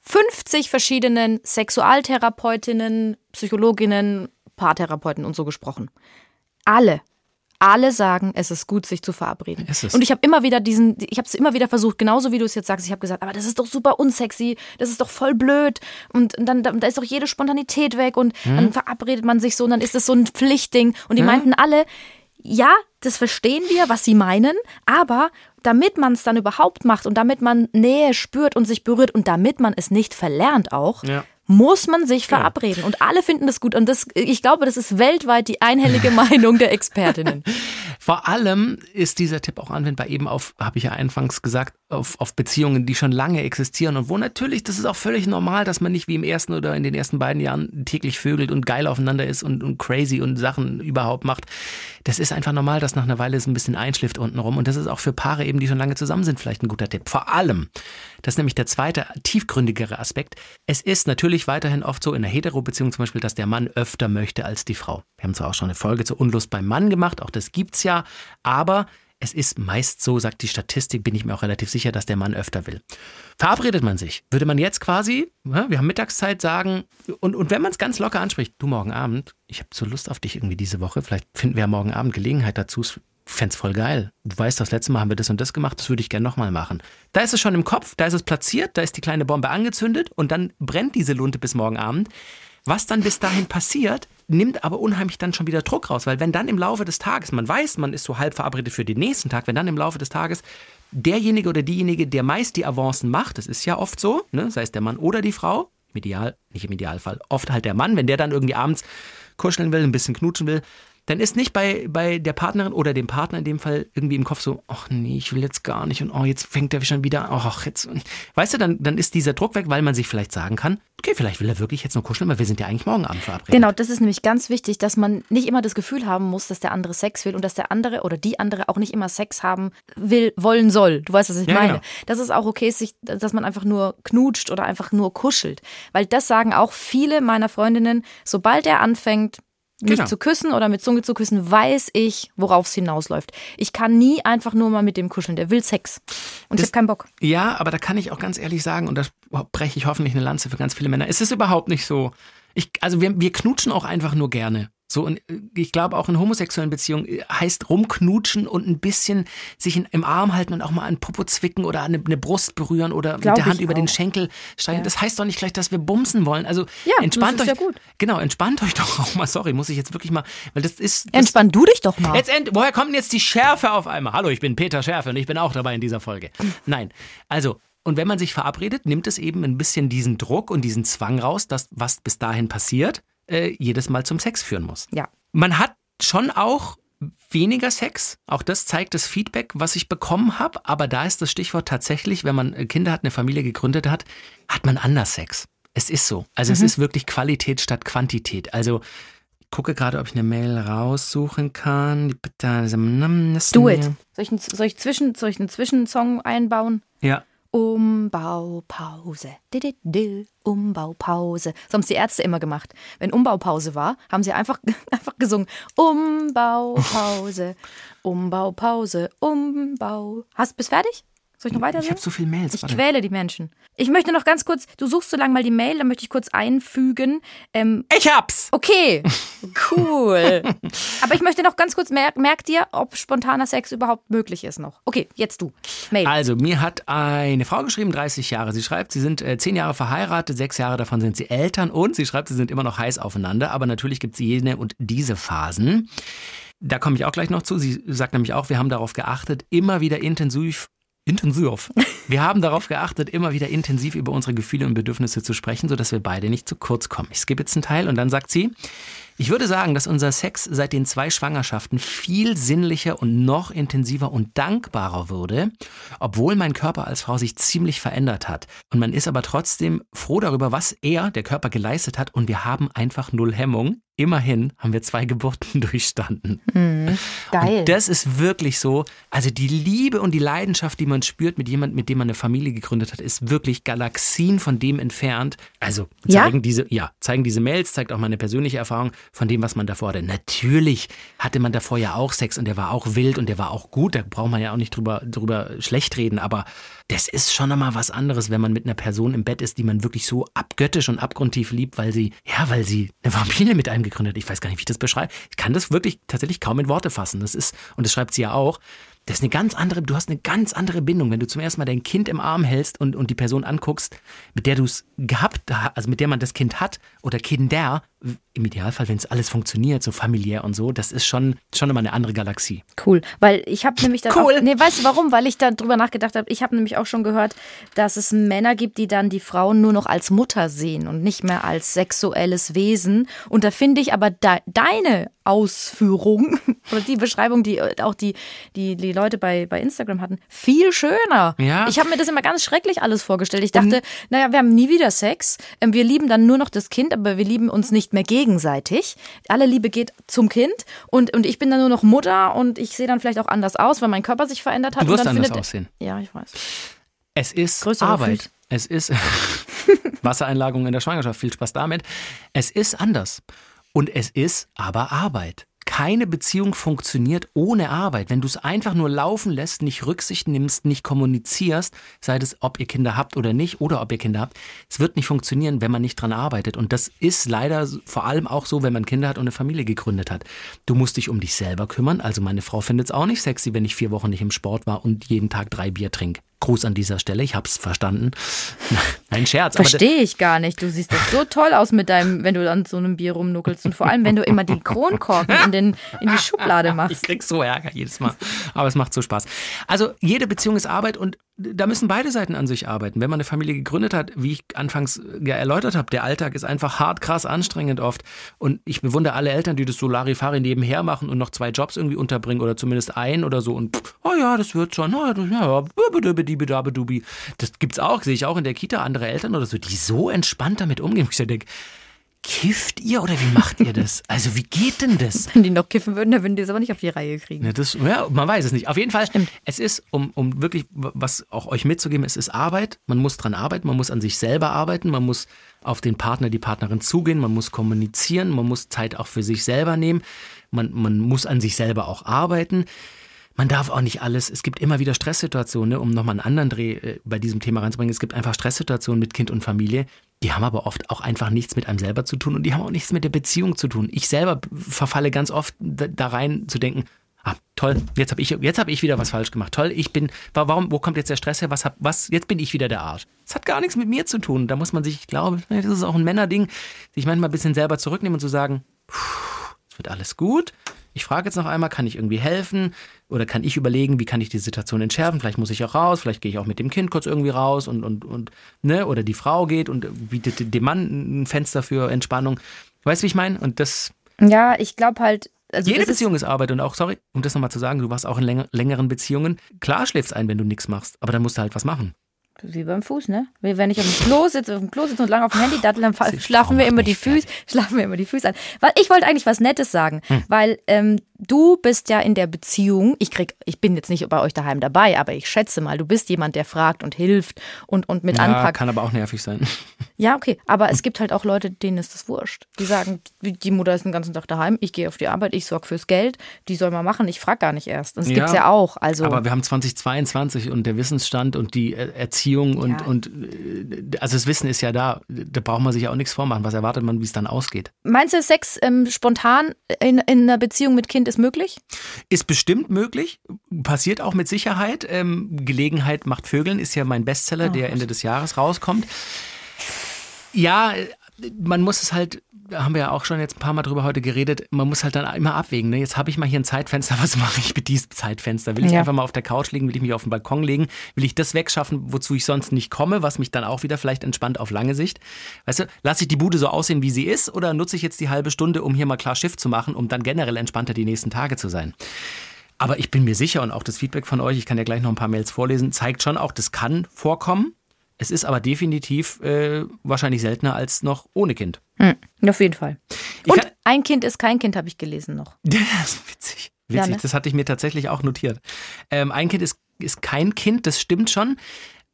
50 verschiedenen Sexualtherapeutinnen, Psychologinnen, Paartherapeuten und so gesprochen. Alle alle sagen, es ist gut, sich zu verabreden. Und ich habe immer wieder diesen, ich habe es immer wieder versucht, genauso wie du es jetzt sagst. Ich habe gesagt, aber das ist doch super unsexy, das ist doch voll blöd und dann da, ist doch jede Spontanität weg und Hm? dann verabredet man sich so und dann ist es so ein Pflichtding. Und die meinten alle, ja, das verstehen wir, was sie meinen, aber damit man es dann überhaupt macht und damit man Nähe spürt und sich berührt und damit man es nicht verlernt auch, Ja. Muss man sich verabreden. Und alle finden das gut. Und das, ich glaube, das ist weltweit die einhellige Meinung der Expertinnen. Vor allem ist dieser Tipp auch anwendbar eben auf, habe ich ja anfangs gesagt, auf, auf Beziehungen, die schon lange existieren und wo natürlich, das ist auch völlig normal, dass man nicht wie im ersten oder in den ersten beiden Jahren täglich vögelt und geil aufeinander ist und, und crazy und Sachen überhaupt macht. Das ist einfach normal, dass nach einer Weile es ein bisschen einschläft untenrum und das ist auch für Paare eben, die schon lange zusammen sind, vielleicht ein guter Tipp. Vor allem, das ist nämlich der zweite, tiefgründigere Aspekt. Es ist natürlich weiterhin oft so in der Hetero-Beziehung zum Beispiel, dass der Mann öfter möchte als die Frau. Wir haben zwar auch schon eine Folge zur Unlust beim Mann gemacht, auch das gibt's ja, aber es ist meist so, sagt die Statistik, bin ich mir auch relativ sicher, dass der Mann öfter will. Verabredet man sich, würde man jetzt quasi, wir haben Mittagszeit sagen, und, und wenn man es ganz locker anspricht, du morgen Abend, ich habe so Lust auf dich irgendwie diese Woche, vielleicht finden wir ja morgen Abend Gelegenheit dazu, fände voll geil. Du weißt, das letzte Mal haben wir das und das gemacht, das würde ich gerne nochmal machen. Da ist es schon im Kopf, da ist es platziert, da ist die kleine Bombe angezündet und dann brennt diese Lunte bis morgen Abend. Was dann bis dahin passiert, nimmt aber unheimlich dann schon wieder Druck raus, weil wenn dann im Laufe des Tages, man weiß, man ist so halb verabredet für den nächsten Tag, wenn dann im Laufe des Tages derjenige oder diejenige, der meist die Avancen macht, das ist ja oft so, ne, sei es der Mann oder die Frau, im Ideal, nicht im Idealfall, oft halt der Mann, wenn der dann irgendwie abends kuscheln will, ein bisschen knutschen will, dann ist nicht bei, bei der Partnerin oder dem Partner in dem Fall irgendwie im Kopf so, ach nee, ich will jetzt gar nicht und oh, jetzt fängt er schon wieder, ach, jetzt. Weißt du, dann, dann ist dieser Druck weg, weil man sich vielleicht sagen kann, okay, vielleicht will er wirklich jetzt nur kuscheln, weil wir sind ja eigentlich morgen Abend verabredet. Genau, das ist nämlich ganz wichtig, dass man nicht immer das Gefühl haben muss, dass der andere Sex will und dass der andere oder die andere auch nicht immer Sex haben will, wollen soll. Du weißt, was ich ja, meine. Genau. Dass es auch okay ist, sich, dass man einfach nur knutscht oder einfach nur kuschelt. Weil das sagen auch viele meiner Freundinnen, sobald er anfängt, mich genau. zu küssen oder mit Zunge zu küssen, weiß ich, worauf es hinausläuft. Ich kann nie einfach nur mal mit dem kuscheln. Der will Sex. Und das, ich habe keinen Bock. Ja, aber da kann ich auch ganz ehrlich sagen, und das breche ich hoffentlich eine Lanze für ganz viele Männer, es ist überhaupt nicht so. Ich, also wir, wir knutschen auch einfach nur gerne. So, und äh, ich glaube auch in homosexuellen Beziehungen äh, heißt rumknutschen und ein bisschen sich in, im Arm halten und auch mal an Popo zwicken oder eine, eine Brust berühren oder Glaub mit der Hand über auch. den Schenkel streichen. Ja. Das heißt doch nicht gleich, dass wir bumsen wollen. Also ja, entspannt euch. Ja gut. Genau, entspannt euch doch auch mal. Sorry, muss ich jetzt wirklich mal, weil das ist. Das, Entspann du dich doch mal. Jetzt, woher kommt denn jetzt die Schärfe auf einmal? Hallo, ich bin Peter Schärfe und ich bin auch dabei in dieser Folge. Nein, also und wenn man sich verabredet, nimmt es eben ein bisschen diesen Druck und diesen Zwang raus, dass was bis dahin passiert äh, jedes Mal zum Sex führen muss. Ja. Man hat schon auch weniger Sex. Auch das zeigt das Feedback, was ich bekommen habe. Aber da ist das Stichwort tatsächlich, wenn man Kinder hat, eine Familie gegründet hat, hat man anders Sex. Es ist so. Also mhm. es ist wirklich Qualität statt Quantität. Also ich gucke gerade, ob ich eine Mail raussuchen kann. Do it. Soll ich, soll ich, zwischen, soll ich einen Zwischensong einbauen? Ja. Umbaupause. Umbaupause. So haben es die Ärzte immer gemacht. Wenn Umbaupause war, haben sie einfach, einfach gesungen. Umbaupause, Umbaupause, Umbau. Hast, bist fertig? Soll ich noch weiter? Ich habe so viele Mails. Ich warte. quäle die Menschen. Ich möchte noch ganz kurz, du suchst so lange mal die Mail, dann möchte ich kurz einfügen. Ähm, ich hab's! Okay, cool. Aber ich möchte noch ganz kurz, merk, merk dir, ob spontaner Sex überhaupt möglich ist noch. Okay, jetzt du. Mail. Also, mir hat eine Frau geschrieben, 30 Jahre. Sie schreibt, sie sind äh, 10 Jahre verheiratet, 6 Jahre davon sind sie Eltern und sie schreibt, sie sind immer noch heiß aufeinander, aber natürlich gibt es jene und diese Phasen. Da komme ich auch gleich noch zu. Sie sagt nämlich auch, wir haben darauf geachtet, immer wieder intensiv Intensiv. Wir haben darauf geachtet, immer wieder intensiv über unsere Gefühle und Bedürfnisse zu sprechen, sodass wir beide nicht zu kurz kommen. Ich skippe jetzt einen Teil und dann sagt sie, ich würde sagen, dass unser Sex seit den zwei Schwangerschaften viel sinnlicher und noch intensiver und dankbarer wurde, obwohl mein Körper als Frau sich ziemlich verändert hat. Und man ist aber trotzdem froh darüber, was er, der Körper, geleistet hat und wir haben einfach null Hemmung. Immerhin haben wir zwei Geburten durchstanden. Mhm, geil. Und das ist wirklich so. Also die Liebe und die Leidenschaft, die man spürt mit jemandem, mit dem man eine Familie gegründet hat, ist wirklich Galaxien von dem entfernt. Also zeigen ja? diese, ja, zeigen diese Mails, zeigt auch meine persönliche Erfahrung von dem, was man davor hatte. Natürlich hatte man davor ja auch Sex und der war auch wild und der war auch gut. Da braucht man ja auch nicht drüber, drüber schlecht reden. Aber das ist schon nochmal was anderes, wenn man mit einer Person im Bett ist, die man wirklich so abgöttisch und abgrundtief liebt, weil sie, ja, weil sie eine Familie mit einem gegründet. Ich weiß gar nicht, wie ich das beschreibe. Ich kann das wirklich tatsächlich kaum in Worte fassen. Das ist, und das schreibt sie ja auch, das ist eine ganz andere, du hast eine ganz andere Bindung, wenn du zum ersten Mal dein Kind im Arm hältst und, und die Person anguckst, mit der du es gehabt also mit der man das Kind hat oder Kinder, im Idealfall, wenn es alles funktioniert, so familiär und so, das ist schon, schon immer eine andere Galaxie. Cool, weil ich habe nämlich dann Cool. auch, nee, weißt du warum? Weil ich da drüber nachgedacht habe, ich habe nämlich auch schon gehört, dass es Männer gibt, die dann die Frauen nur noch als Mutter sehen und nicht mehr als sexuelles Wesen. Und da finde ich aber de deine Ausführung oder die Beschreibung, die äh, auch die, die, die Leute bei, bei Instagram hatten, viel schöner. Ja. Ich habe mir das immer ganz schrecklich alles vorgestellt. Ich dachte, naja, wir haben nie wieder Sex. Ähm, Wir lieben dann nur noch das Kind, aber wir lieben uns nicht mehr gegenseitig. Alle Liebe geht zum Kind und, und ich bin dann nur noch Mutter und ich sehe dann vielleicht auch anders aus, weil mein Körper sich verändert hat. Du wirst und dann anders aussehen. Ja, ich weiß. Es ist Größere Arbeit. Füße. Es ist Wassereinlagerung in der Schwangerschaft. Viel Spaß damit. Es ist anders. Und es ist aber Arbeit. Keine Beziehung funktioniert ohne Arbeit. Wenn du es einfach nur laufen lässt, nicht Rücksicht nimmst, nicht kommunizierst, sei es, ob ihr Kinder habt oder nicht, oder ob ihr Kinder habt, es wird nicht funktionieren, wenn man nicht dran arbeitet. Und das ist leider vor allem auch so, wenn man Kinder hat und eine Familie gegründet hat. Du musst dich um dich selber kümmern. Also meine Frau findet es auch nicht sexy, wenn ich vier Wochen nicht im Sport war und jeden Tag drei Bier trinke. Gruß an dieser Stelle, ich hab's verstanden. Nein, Scherz. Verstehe ich gar nicht. Du siehst doch so toll aus mit deinem, wenn du an so einem Bier rumnuckelst. Und vor allem, wenn du immer die Kronkorken in, den, in die Schublade Ich machst. krieg so Ärger jedes Mal. Aber es macht so Spaß. Also jede Beziehung ist Arbeit und da müssen beide Seiten an sich arbeiten. Wenn man eine Familie gegründet hat, wie ich anfangs ja erläutert habe, der Alltag ist einfach hart, krass, anstrengend oft. Und ich bewundere alle Eltern, die das so Larifari nebenher machen und noch zwei Jobs irgendwie unterbringen oder zumindest einen oder so. Und pff, oh ja, das wird schon. Oh, das, ja. Das gibt's auch, sehe ich auch in der Kita, andere Eltern oder so, die so entspannt damit umgehen. Ich denke, kifft ihr oder wie macht ihr das? Also wie geht denn das? Wenn die noch kiffen würden, dann würden die es aber nicht auf die Reihe kriegen. Ja, das, ja, man weiß es nicht. Auf jeden Fall, es ist, um, um wirklich was auch euch mitzugeben, es ist Arbeit. Man muss dran arbeiten, man muss an sich selber arbeiten, man muss auf den Partner, die Partnerin zugehen, man muss kommunizieren, man muss Zeit auch für sich selber nehmen, man, man muss an sich selber auch arbeiten. Man darf auch nicht alles, es gibt immer wieder Stresssituationen, ne, um nochmal einen anderen Dreh äh, bei diesem Thema reinzubringen. Es gibt einfach Stresssituationen mit Kind und Familie, die haben aber oft auch einfach nichts mit einem selber zu tun und die haben auch nichts mit der Beziehung zu tun. Ich selber verfalle ganz oft da, rein zu denken, ah, toll, jetzt habe ich, hab ich wieder was falsch gemacht. Toll, ich bin, wa- warum, wo kommt jetzt der Stress her? Was, hab, was, jetzt bin ich wieder der Arsch. Das hat gar nichts mit mir zu tun. Da muss man sich, ich glaube, das ist auch ein Männerding, sich manchmal ein bisschen selber zurücknehmen und zu sagen, es wird alles gut. Ich frage jetzt noch einmal, kann ich irgendwie helfen? Oder kann ich überlegen, wie kann ich die Situation entschärfen? Vielleicht muss ich auch raus, vielleicht gehe ich auch mit dem Kind kurz irgendwie raus und, und, und, ne? Oder die Frau geht und bietet dem Mann ein Fenster für Entspannung. Weißt du, wie ich meine? Und das, Ja, ich glaube halt. Also jede Beziehung ist Arbeit und auch, sorry, um das nochmal zu sagen, du warst auch in länger, längeren Beziehungen. Klar schläfst ein, wenn du nichts machst, aber dann musst du halt was machen. Wie beim Fuß, ne? Wenn ich auf dem Klo sitze, auf dem Klo sitze und lange auf dem Handy dattel, dann schlafen wir immer die Füße, schlafen wir immer die Füße an. Weil ich wollte eigentlich was Nettes sagen, Hm. weil ähm, du bist ja in der Beziehung. Ich krieg, ich bin jetzt nicht bei euch daheim dabei, aber ich schätze mal, du bist jemand, der fragt und hilft und und mit Ja, anpackt. kann aber auch nervig sein. Ja, okay. Aber es gibt halt auch Leute, denen ist das wurscht. Die sagen, die Mutter ist den ganzen Tag daheim, ich gehe auf die Arbeit, ich sorge fürs Geld, die soll mal machen, ich frage gar nicht erst. Und das Ja, gibt's ja auch. Also Aber wir haben 2022 und der Wissensstand und die äh, Erziehung und, Ja. und äh, also das Wissen ist ja da. Da braucht man sich ja auch nichts vormachen. Was erwartet man, wie es dann ausgeht? meinst du, Sex ähm, spontan in, in einer Beziehung mit Kind ist möglich? Ist bestimmt möglich, passiert auch mit Sicherheit. Ähm, Gelegenheit macht Vögeln ist ja mein Bestseller, der Ende des Jahres rauskommt. Ja, äh, man muss es halt, da haben wir ja auch schon jetzt ein paar Mal drüber heute geredet, man muss halt dann immer abwägen. Ne? Jetzt habe ich mal hier ein Zeitfenster, was mache ich mit diesem Zeitfenster? Will ich Ja. einfach mal auf der Couch liegen, will ich mich auf den Balkon legen, will ich das wegschaffen, wozu ich sonst nicht komme, was mich dann auch wieder vielleicht entspannt auf lange Sicht? Weißt du, lasse ich die Bude so aussehen, wie sie ist, oder nutze ich jetzt die halbe Stunde, um hier mal klar Schiff zu machen, um dann generell entspannter die nächsten Tage zu sein? Aber ich bin mir sicher und auch das Feedback von euch, ich kann ja gleich noch ein paar Mails vorlesen, zeigt schon auch, das kann vorkommen. Es ist aber definitiv äh, wahrscheinlich seltener als noch ohne Kind. Hm, auf jeden Fall. Und kann- ein Kind ist kein Kind, habe ich gelesen noch. Das ist witzig. Witzig, Ja, ne? das hatte ich mir tatsächlich auch notiert. Ähm, ein Kind ist, ist kein Kind, das stimmt schon,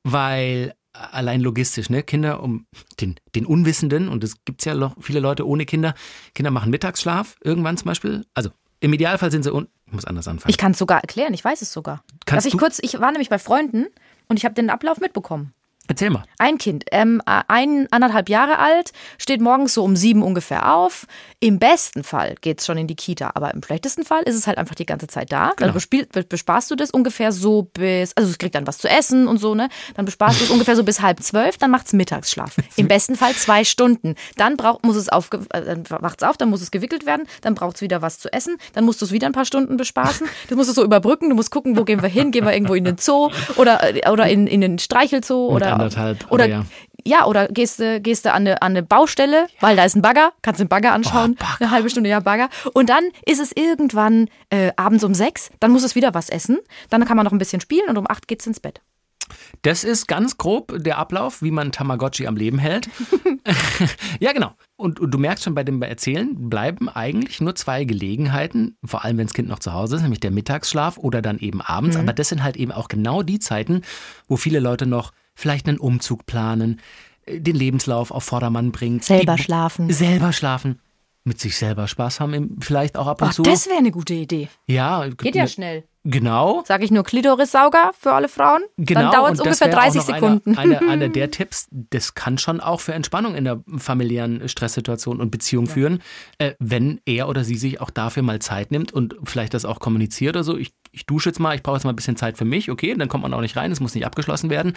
weil allein logistisch, ne? Kinder, um den, den Unwissenden, und es gibt ja noch viele Leute ohne Kinder, Kinder machen Mittagsschlaf irgendwann zum Beispiel. Also im Idealfall sind sie un ich muss anders anfangen. Ich kann es sogar erklären, ich weiß es sogar. Kannst Darf ich du- kurz, ich war nämlich bei Freunden und ich habe den Ablauf mitbekommen. Erzähl mal. Ein Kind, ähm, ein, anderthalb Jahre alt, steht morgens so um sieben ungefähr auf. Im besten Fall geht es schon in die Kita, aber im schlechtesten Fall ist es halt einfach die ganze Zeit da. Genau. Dann bespiel, besparst du das ungefähr so bis, also es kriegt dann was zu essen und so, ne? Dann besparst du es ungefähr so bis halb zwölf, dann macht es Mittagsschlaf. Im besten Fall zwei Stunden. Dann braucht, muss es auf, äh, dann wacht es auf, dann muss es gewickelt werden, dann braucht es wieder was zu essen, dann musst du es wieder ein paar Stunden bespaßen. Du musst es so überbrücken, du musst gucken, wo gehen wir hin, gehen wir irgendwo in den Zoo oder, äh, oder in, in den Streichelzoo oder anderthalb. Oder, ja. ja. oder gehst du, gehst an eine, an eine Baustelle, weil da ist ein Bagger, kannst den Bagger anschauen, oh, Bagger. eine halbe Stunde, ja, Bagger. Und dann ist es irgendwann äh, abends um sechs, dann muss es wieder was essen, dann kann man noch ein bisschen spielen und um acht geht's ins Bett. Das ist ganz grob der Ablauf, wie man Tamagotchi am Leben hält. ja, genau. Und, und, du merkst schon bei dem Erzählen, bleiben eigentlich nur zwei Gelegenheiten, vor allem wenn das Kind noch zu Hause ist, nämlich der Mittagsschlaf oder dann eben abends. Mhm. Aber das sind halt eben auch genau die Zeiten, wo viele Leute noch vielleicht einen Umzug planen, äh, den Lebenslauf auf Vordermann bringen. Selber die, schlafen. Selber schlafen. Mit sich selber Spaß haben, vielleicht auch ab und Ach, zu. Das wäre eine gute Idee. Ja. Geht ja schnell. Genau. Sage ich nur Klitorissauger für alle Frauen? Genau. Dann dauert es ungefähr 30 Sekunden. Einer, einer, einer, der Tipps, das kann schon auch für Entspannung in der familiären Stresssituation und Beziehung ja. führen, äh, wenn er oder sie sich auch dafür mal Zeit nimmt und vielleicht das auch kommuniziert oder so. Ich, ich dusche jetzt mal, ich brauche jetzt mal ein bisschen Zeit für mich, okay, dann kommt man auch nicht rein, es muss nicht abgeschlossen werden.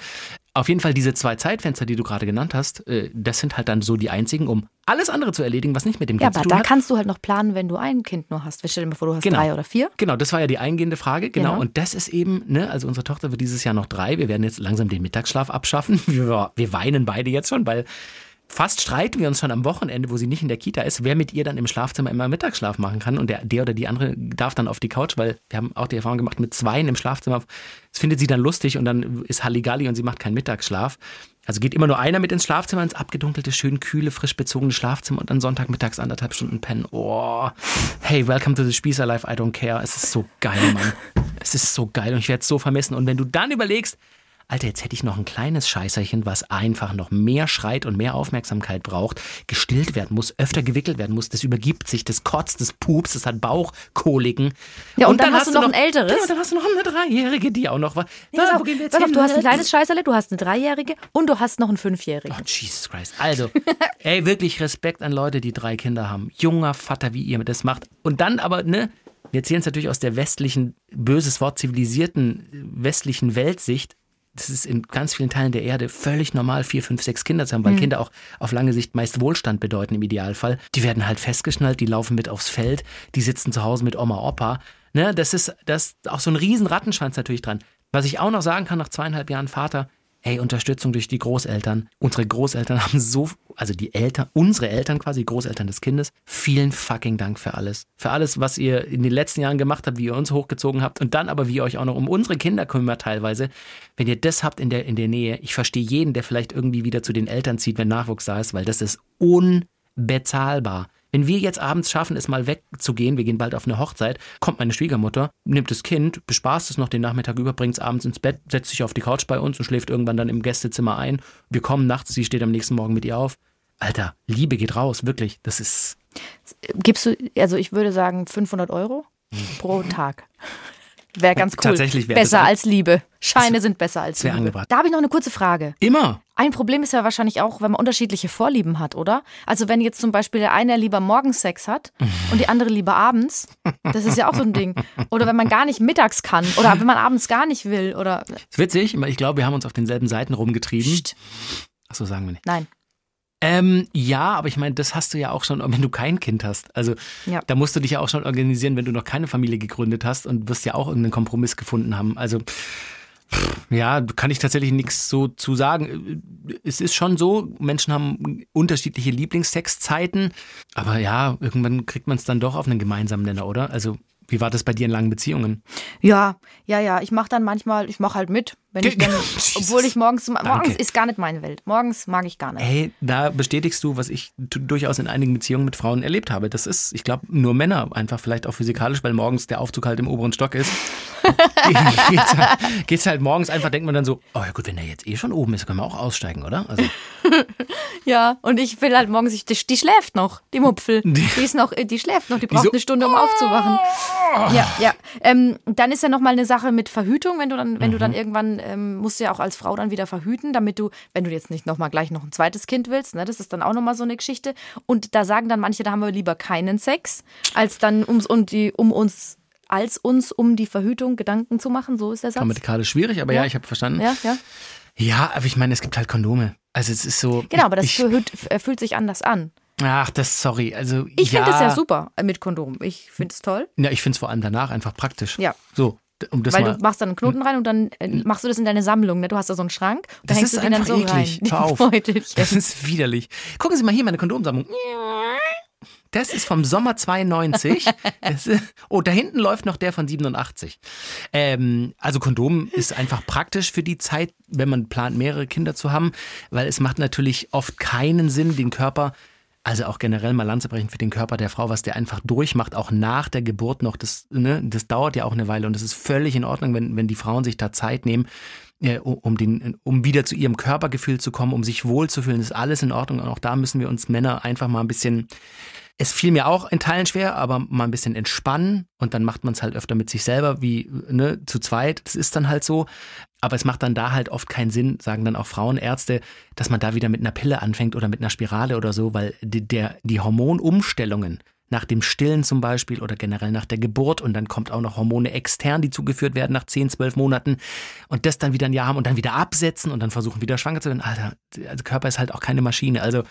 Auf jeden Fall diese zwei Zeitfenster, die du gerade genannt hast, äh, das sind halt dann so die einzigen, um alles andere zu erledigen, was nicht mit dem Kind ja, zu tun hat. Ja, aber da kannst du halt noch planen, wenn du ein Kind nur hast. Stell dir mal vor, du hast genau. drei oder vier. Genau, das war ja die eingehende Frage. Genau. genau. Und das ist eben, ne, also unsere Tochter wird dieses Jahr noch drei. Wir werden jetzt langsam den Mittagsschlaf abschaffen. Wir, wir weinen beide jetzt schon, weil Fast streiten wir uns schon am Wochenende, wo sie nicht in der Kita ist, wer mit ihr dann im Schlafzimmer immer Mittagsschlaf machen kann. Und der, der oder die andere darf dann auf die Couch, weil wir haben auch die Erfahrung gemacht mit Zweien im Schlafzimmer. Das findet sie dann lustig und dann ist Halligalli und sie macht keinen Mittagsschlaf. Also geht immer nur einer mit ins Schlafzimmer, ins abgedunkelte, schön kühle, frisch bezogene Schlafzimmer und dann Sonntagmittags anderthalb Stunden pennen. Oh, hey, welcome to the Spießer Life, I don't care. Es ist so geil, Mann. Es ist so geil und ich werde es so vermissen. Und wenn du dann überlegst, Alter, jetzt hätte ich noch ein kleines Scheißerchen, was einfach noch mehr schreit und mehr Aufmerksamkeit braucht, gestillt werden muss, öfter gewickelt werden muss, das übergibt sich, das kotzt, das pups, das hat Bauchkoliken. Ja, und, und dann, dann, hast du noch, ein älteres. Genau, dann hast du noch eine Dreijährige, die auch noch war. Ja, wo gehen wir jetzt hin? du hast ein kleines Scheißerle, du hast eine Dreijährige und du hast noch einen Fünfjährigen. Oh, Jesus Christ. Also, ey, wirklich Respekt an Leute, die drei Kinder haben. Junger Vater, wie ihr das macht. Und dann aber, ne, wir erzählen es natürlich aus der westlichen, böses Wort, zivilisierten westlichen Weltsicht das ist in ganz vielen Teilen der Erde völlig normal, vier, fünf, sechs Kinder zu haben, weil mhm. Kinder auch auf lange Sicht meist Wohlstand bedeuten im Idealfall. Die werden halt festgeschnallt, die laufen mit aufs Feld, die sitzen zu Hause mit Oma, Opa. Ne, das ist das ist auch so ein riesen Rattenschwanz natürlich dran. Was ich auch noch sagen kann nach zweieinhalb Jahren Vater, hey, Unterstützung durch die Großeltern. Unsere Großeltern haben so, also die Eltern, unsere Eltern quasi, Großeltern des Kindes, vielen fucking Dank für alles. Für alles, was ihr in den letzten Jahren gemacht habt, wie ihr uns hochgezogen habt und dann aber, wie ihr euch auch noch um unsere Kinder kümmert teilweise. Wenn ihr das habt in der, in der Nähe, ich verstehe jeden, der vielleicht irgendwie wieder zu den Eltern zieht, wenn Nachwuchs da ist, weil das ist unbezahlbar. Wenn wir jetzt abends schaffen, es mal wegzugehen, wir gehen bald auf eine Hochzeit, kommt meine Schwiegermutter, nimmt das Kind, bespaßt es noch den Nachmittag über, bringt es abends ins Bett, setzt sich auf die Couch bei uns und schläft irgendwann dann im Gästezimmer ein. Wir kommen nachts, sie steht am nächsten Morgen mit ihr auf. Alter, Liebe geht raus, wirklich. Das ist. Gibst du, also ich würde sagen 500 Euro pro Tag. Wäre ganz cool. Tatsächlich wäre Besser als Liebe. Scheine sind besser als Liebe. Angebracht. Da habe ich noch eine kurze Frage. Immer. Ein Problem ist ja wahrscheinlich auch, wenn man unterschiedliche Vorlieben hat, oder? Also wenn jetzt zum Beispiel der eine lieber morgens Sex hat und die andere lieber abends, das ist ja auch so ein Ding. Oder wenn man gar nicht mittags kann oder wenn man abends gar nicht will oder. Das ist witzig, ich glaube, wir haben uns auf denselben Seiten rumgetrieben. Psst. Achso, sagen wir nicht. Nein. Ähm, ja, aber ich meine, das hast du ja auch schon, wenn du kein Kind hast. Also ja. da musst du dich ja auch schon organisieren, wenn du noch keine Familie gegründet hast und wirst ja auch irgendeinen Kompromiss gefunden haben. Also ja, kann ich tatsächlich nichts so zu sagen. Es ist schon so, Menschen haben unterschiedliche Lieblingstextzeiten, aber ja, irgendwann kriegt man es dann doch auf einen gemeinsamen Nenner, oder? Also wie war das bei dir in langen Beziehungen? Ja, ja, ja. Ich mache dann manchmal, ich mache halt mit. Wenn ich dann, obwohl ich morgens, morgens Danke. ist gar nicht meine Welt. Morgens mag ich gar nicht. Hey, da bestätigst du, was ich durchaus in einigen Beziehungen mit Frauen erlebt habe. Das ist, ich glaube, nur Männer einfach vielleicht auch physikalisch, weil morgens der Aufzug halt im oberen Stock ist. geht's, halt, geht's halt morgens einfach, denkt man dann so, oh ja gut, wenn der jetzt eh schon oben ist, können wir auch aussteigen, oder? Also, Ja, und ich will halt morgens, ich, die, die schläft noch, die Mupfel. Die, ist noch, die schläft noch, die braucht so- eine Stunde, um aufzuwachen. Ja, ja. Ähm, dann ist ja noch mal eine Sache mit Verhütung, wenn du dann, wenn du dann irgendwann ähm, musst du ja auch als Frau dann wieder verhüten, damit du, wenn du jetzt nicht noch mal gleich noch ein zweites Kind willst, ne, das ist dann auch noch mal so eine Geschichte. Und da sagen dann manche, da haben wir lieber keinen Sex, als dann ums um die, um uns, als uns um die Verhütung Gedanken zu machen. So ist der Satz. grammatikalisch schwierig, aber ja, Ja. ich habe verstanden. Ja, ja. Ja, aber ich meine, es gibt halt Kondome. Also es ist so. Genau, aber das ich, verhüt, äh, fühlt sich anders an. Ach, das sorry. Also Ich ja, finde es ja super mit Kondom. Ich finde es toll. Ja, ich finde es vor allem danach einfach praktisch. Ja. So, um das Weil mal. du machst dann einen Knoten rein und dann äh, machst du das in deine Sammlung. Ne? Du hast da so einen Schrank und da hängst du den dann so eklig. rein. Hör auf. Das ist widerlich. Gucken Sie mal hier meine Kondomsammlung. Das ist vom Sommer 92. Das ist, oh, da hinten läuft noch der von 87. Ähm, also Kondom ist einfach praktisch für die Zeit, wenn man plant, mehrere Kinder zu haben, weil es macht natürlich oft keinen Sinn, den Körper, also auch generell mal Lanze brechen für den Körper der Frau, was der einfach durchmacht, auch nach der Geburt noch. Das, ne, das dauert ja auch eine Weile und das ist völlig in Ordnung, wenn, wenn die Frauen sich da Zeit nehmen, äh, um, den, um wieder zu ihrem Körpergefühl zu kommen, um sich wohlzufühlen. Das ist alles in Ordnung. Und auch da müssen wir uns Männer einfach mal ein bisschen es fiel mir auch in Teilen schwer, aber mal ein bisschen entspannen und dann macht man es halt öfter mit sich selber, wie ne, zu zweit. Das ist dann halt so. Aber es macht dann da halt oft keinen Sinn, sagen dann auch Frauenärzte, dass man da wieder mit einer Pille anfängt oder mit einer Spirale oder so, weil die, der, die Hormonumstellungen nach dem Stillen zum Beispiel oder generell nach der Geburt und dann kommt auch noch Hormone extern, die zugeführt werden nach 10, 12 Monaten und das dann wieder ein Jahr haben und dann wieder absetzen und dann versuchen wieder schwanger zu werden. Alter, der Körper ist halt auch keine Maschine. Also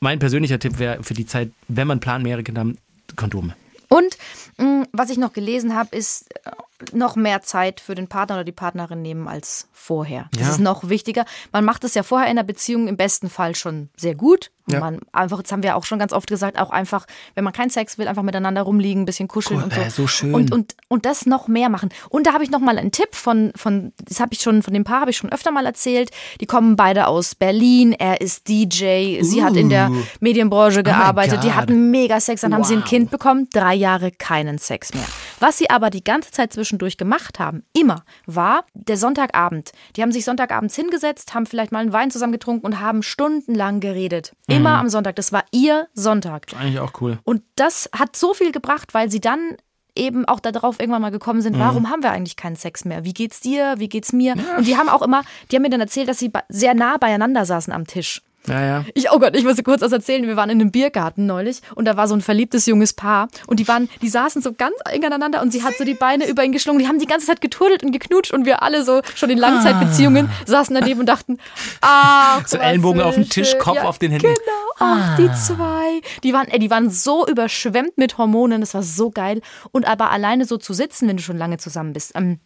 mein persönlicher Tipp wäre für die Zeit, wenn man plant, mehrere Kinder haben, Kondome. Und mh, was ich noch gelesen habe, ist äh, noch mehr Zeit für den Partner oder die Partnerin nehmen als vorher. Das Ja. ist noch wichtiger. Man macht es ja vorher in der Beziehung im besten Fall schon sehr gut. Ja. Man einfach, das haben wir auch schon ganz oft gesagt, auch einfach, wenn man keinen Sex will, einfach miteinander rumliegen, ein bisschen kuscheln Cool, und so. äh, so schön. Und, und, und das noch mehr machen. Und da habe ich noch mal einen Tipp von, von das habe ich schon, von dem Paar habe ich schon öfter mal erzählt. Die kommen beide aus Berlin. Er ist DJ. Sie hat in der Uh. Medienbranche gearbeitet. Die God. hatten mega Sex. Dann haben sie ein Wow. Kind bekommen. Drei Jahre keinen Sex mehr. Was sie aber die ganze Zeit zwischendurch gemacht haben, immer, war der Sonntagabend. Die haben sich Sonntagabends hingesetzt, haben vielleicht mal einen Wein zusammen getrunken und haben stundenlang geredet. Immer am Sonntag. Das war ihr Sonntag. Eigentlich auch cool. Und das hat so viel gebracht, weil sie dann eben auch darauf irgendwann mal gekommen sind, warum haben wir eigentlich keinen Sex mehr? Wie geht's dir? Wie geht's mir? Und die haben auch immer, die haben mir dann erzählt, dass sie sehr nah beieinander saßen am Tisch. Ja, ja. Ich, oh Gott, ich muss dir kurz was erzählen. Wir waren in einem Biergarten neulich und da war so ein verliebtes junges Paar und die waren, die saßen so ganz eng aneinander und sie hat so die Beine über ihn geschlungen. Die haben die ganze Zeit getuddelt und geknutscht und wir alle so schon in Langzeitbeziehungen saßen daneben und dachten, ach, So Ellenbogen auf dem. Tisch, Kopf ja, auf den Händen. Genau, ach, die zwei. Die waren, ey, die waren so überschwemmt mit Hormonen, das war so geil. Und aber alleine so zu sitzen, wenn du schon lange zusammen bist, ähm,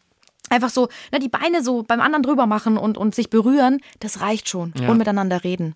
einfach so, na, die Beine so beim anderen drüber machen und, und sich berühren, das reicht schon. Ja. Und miteinander reden.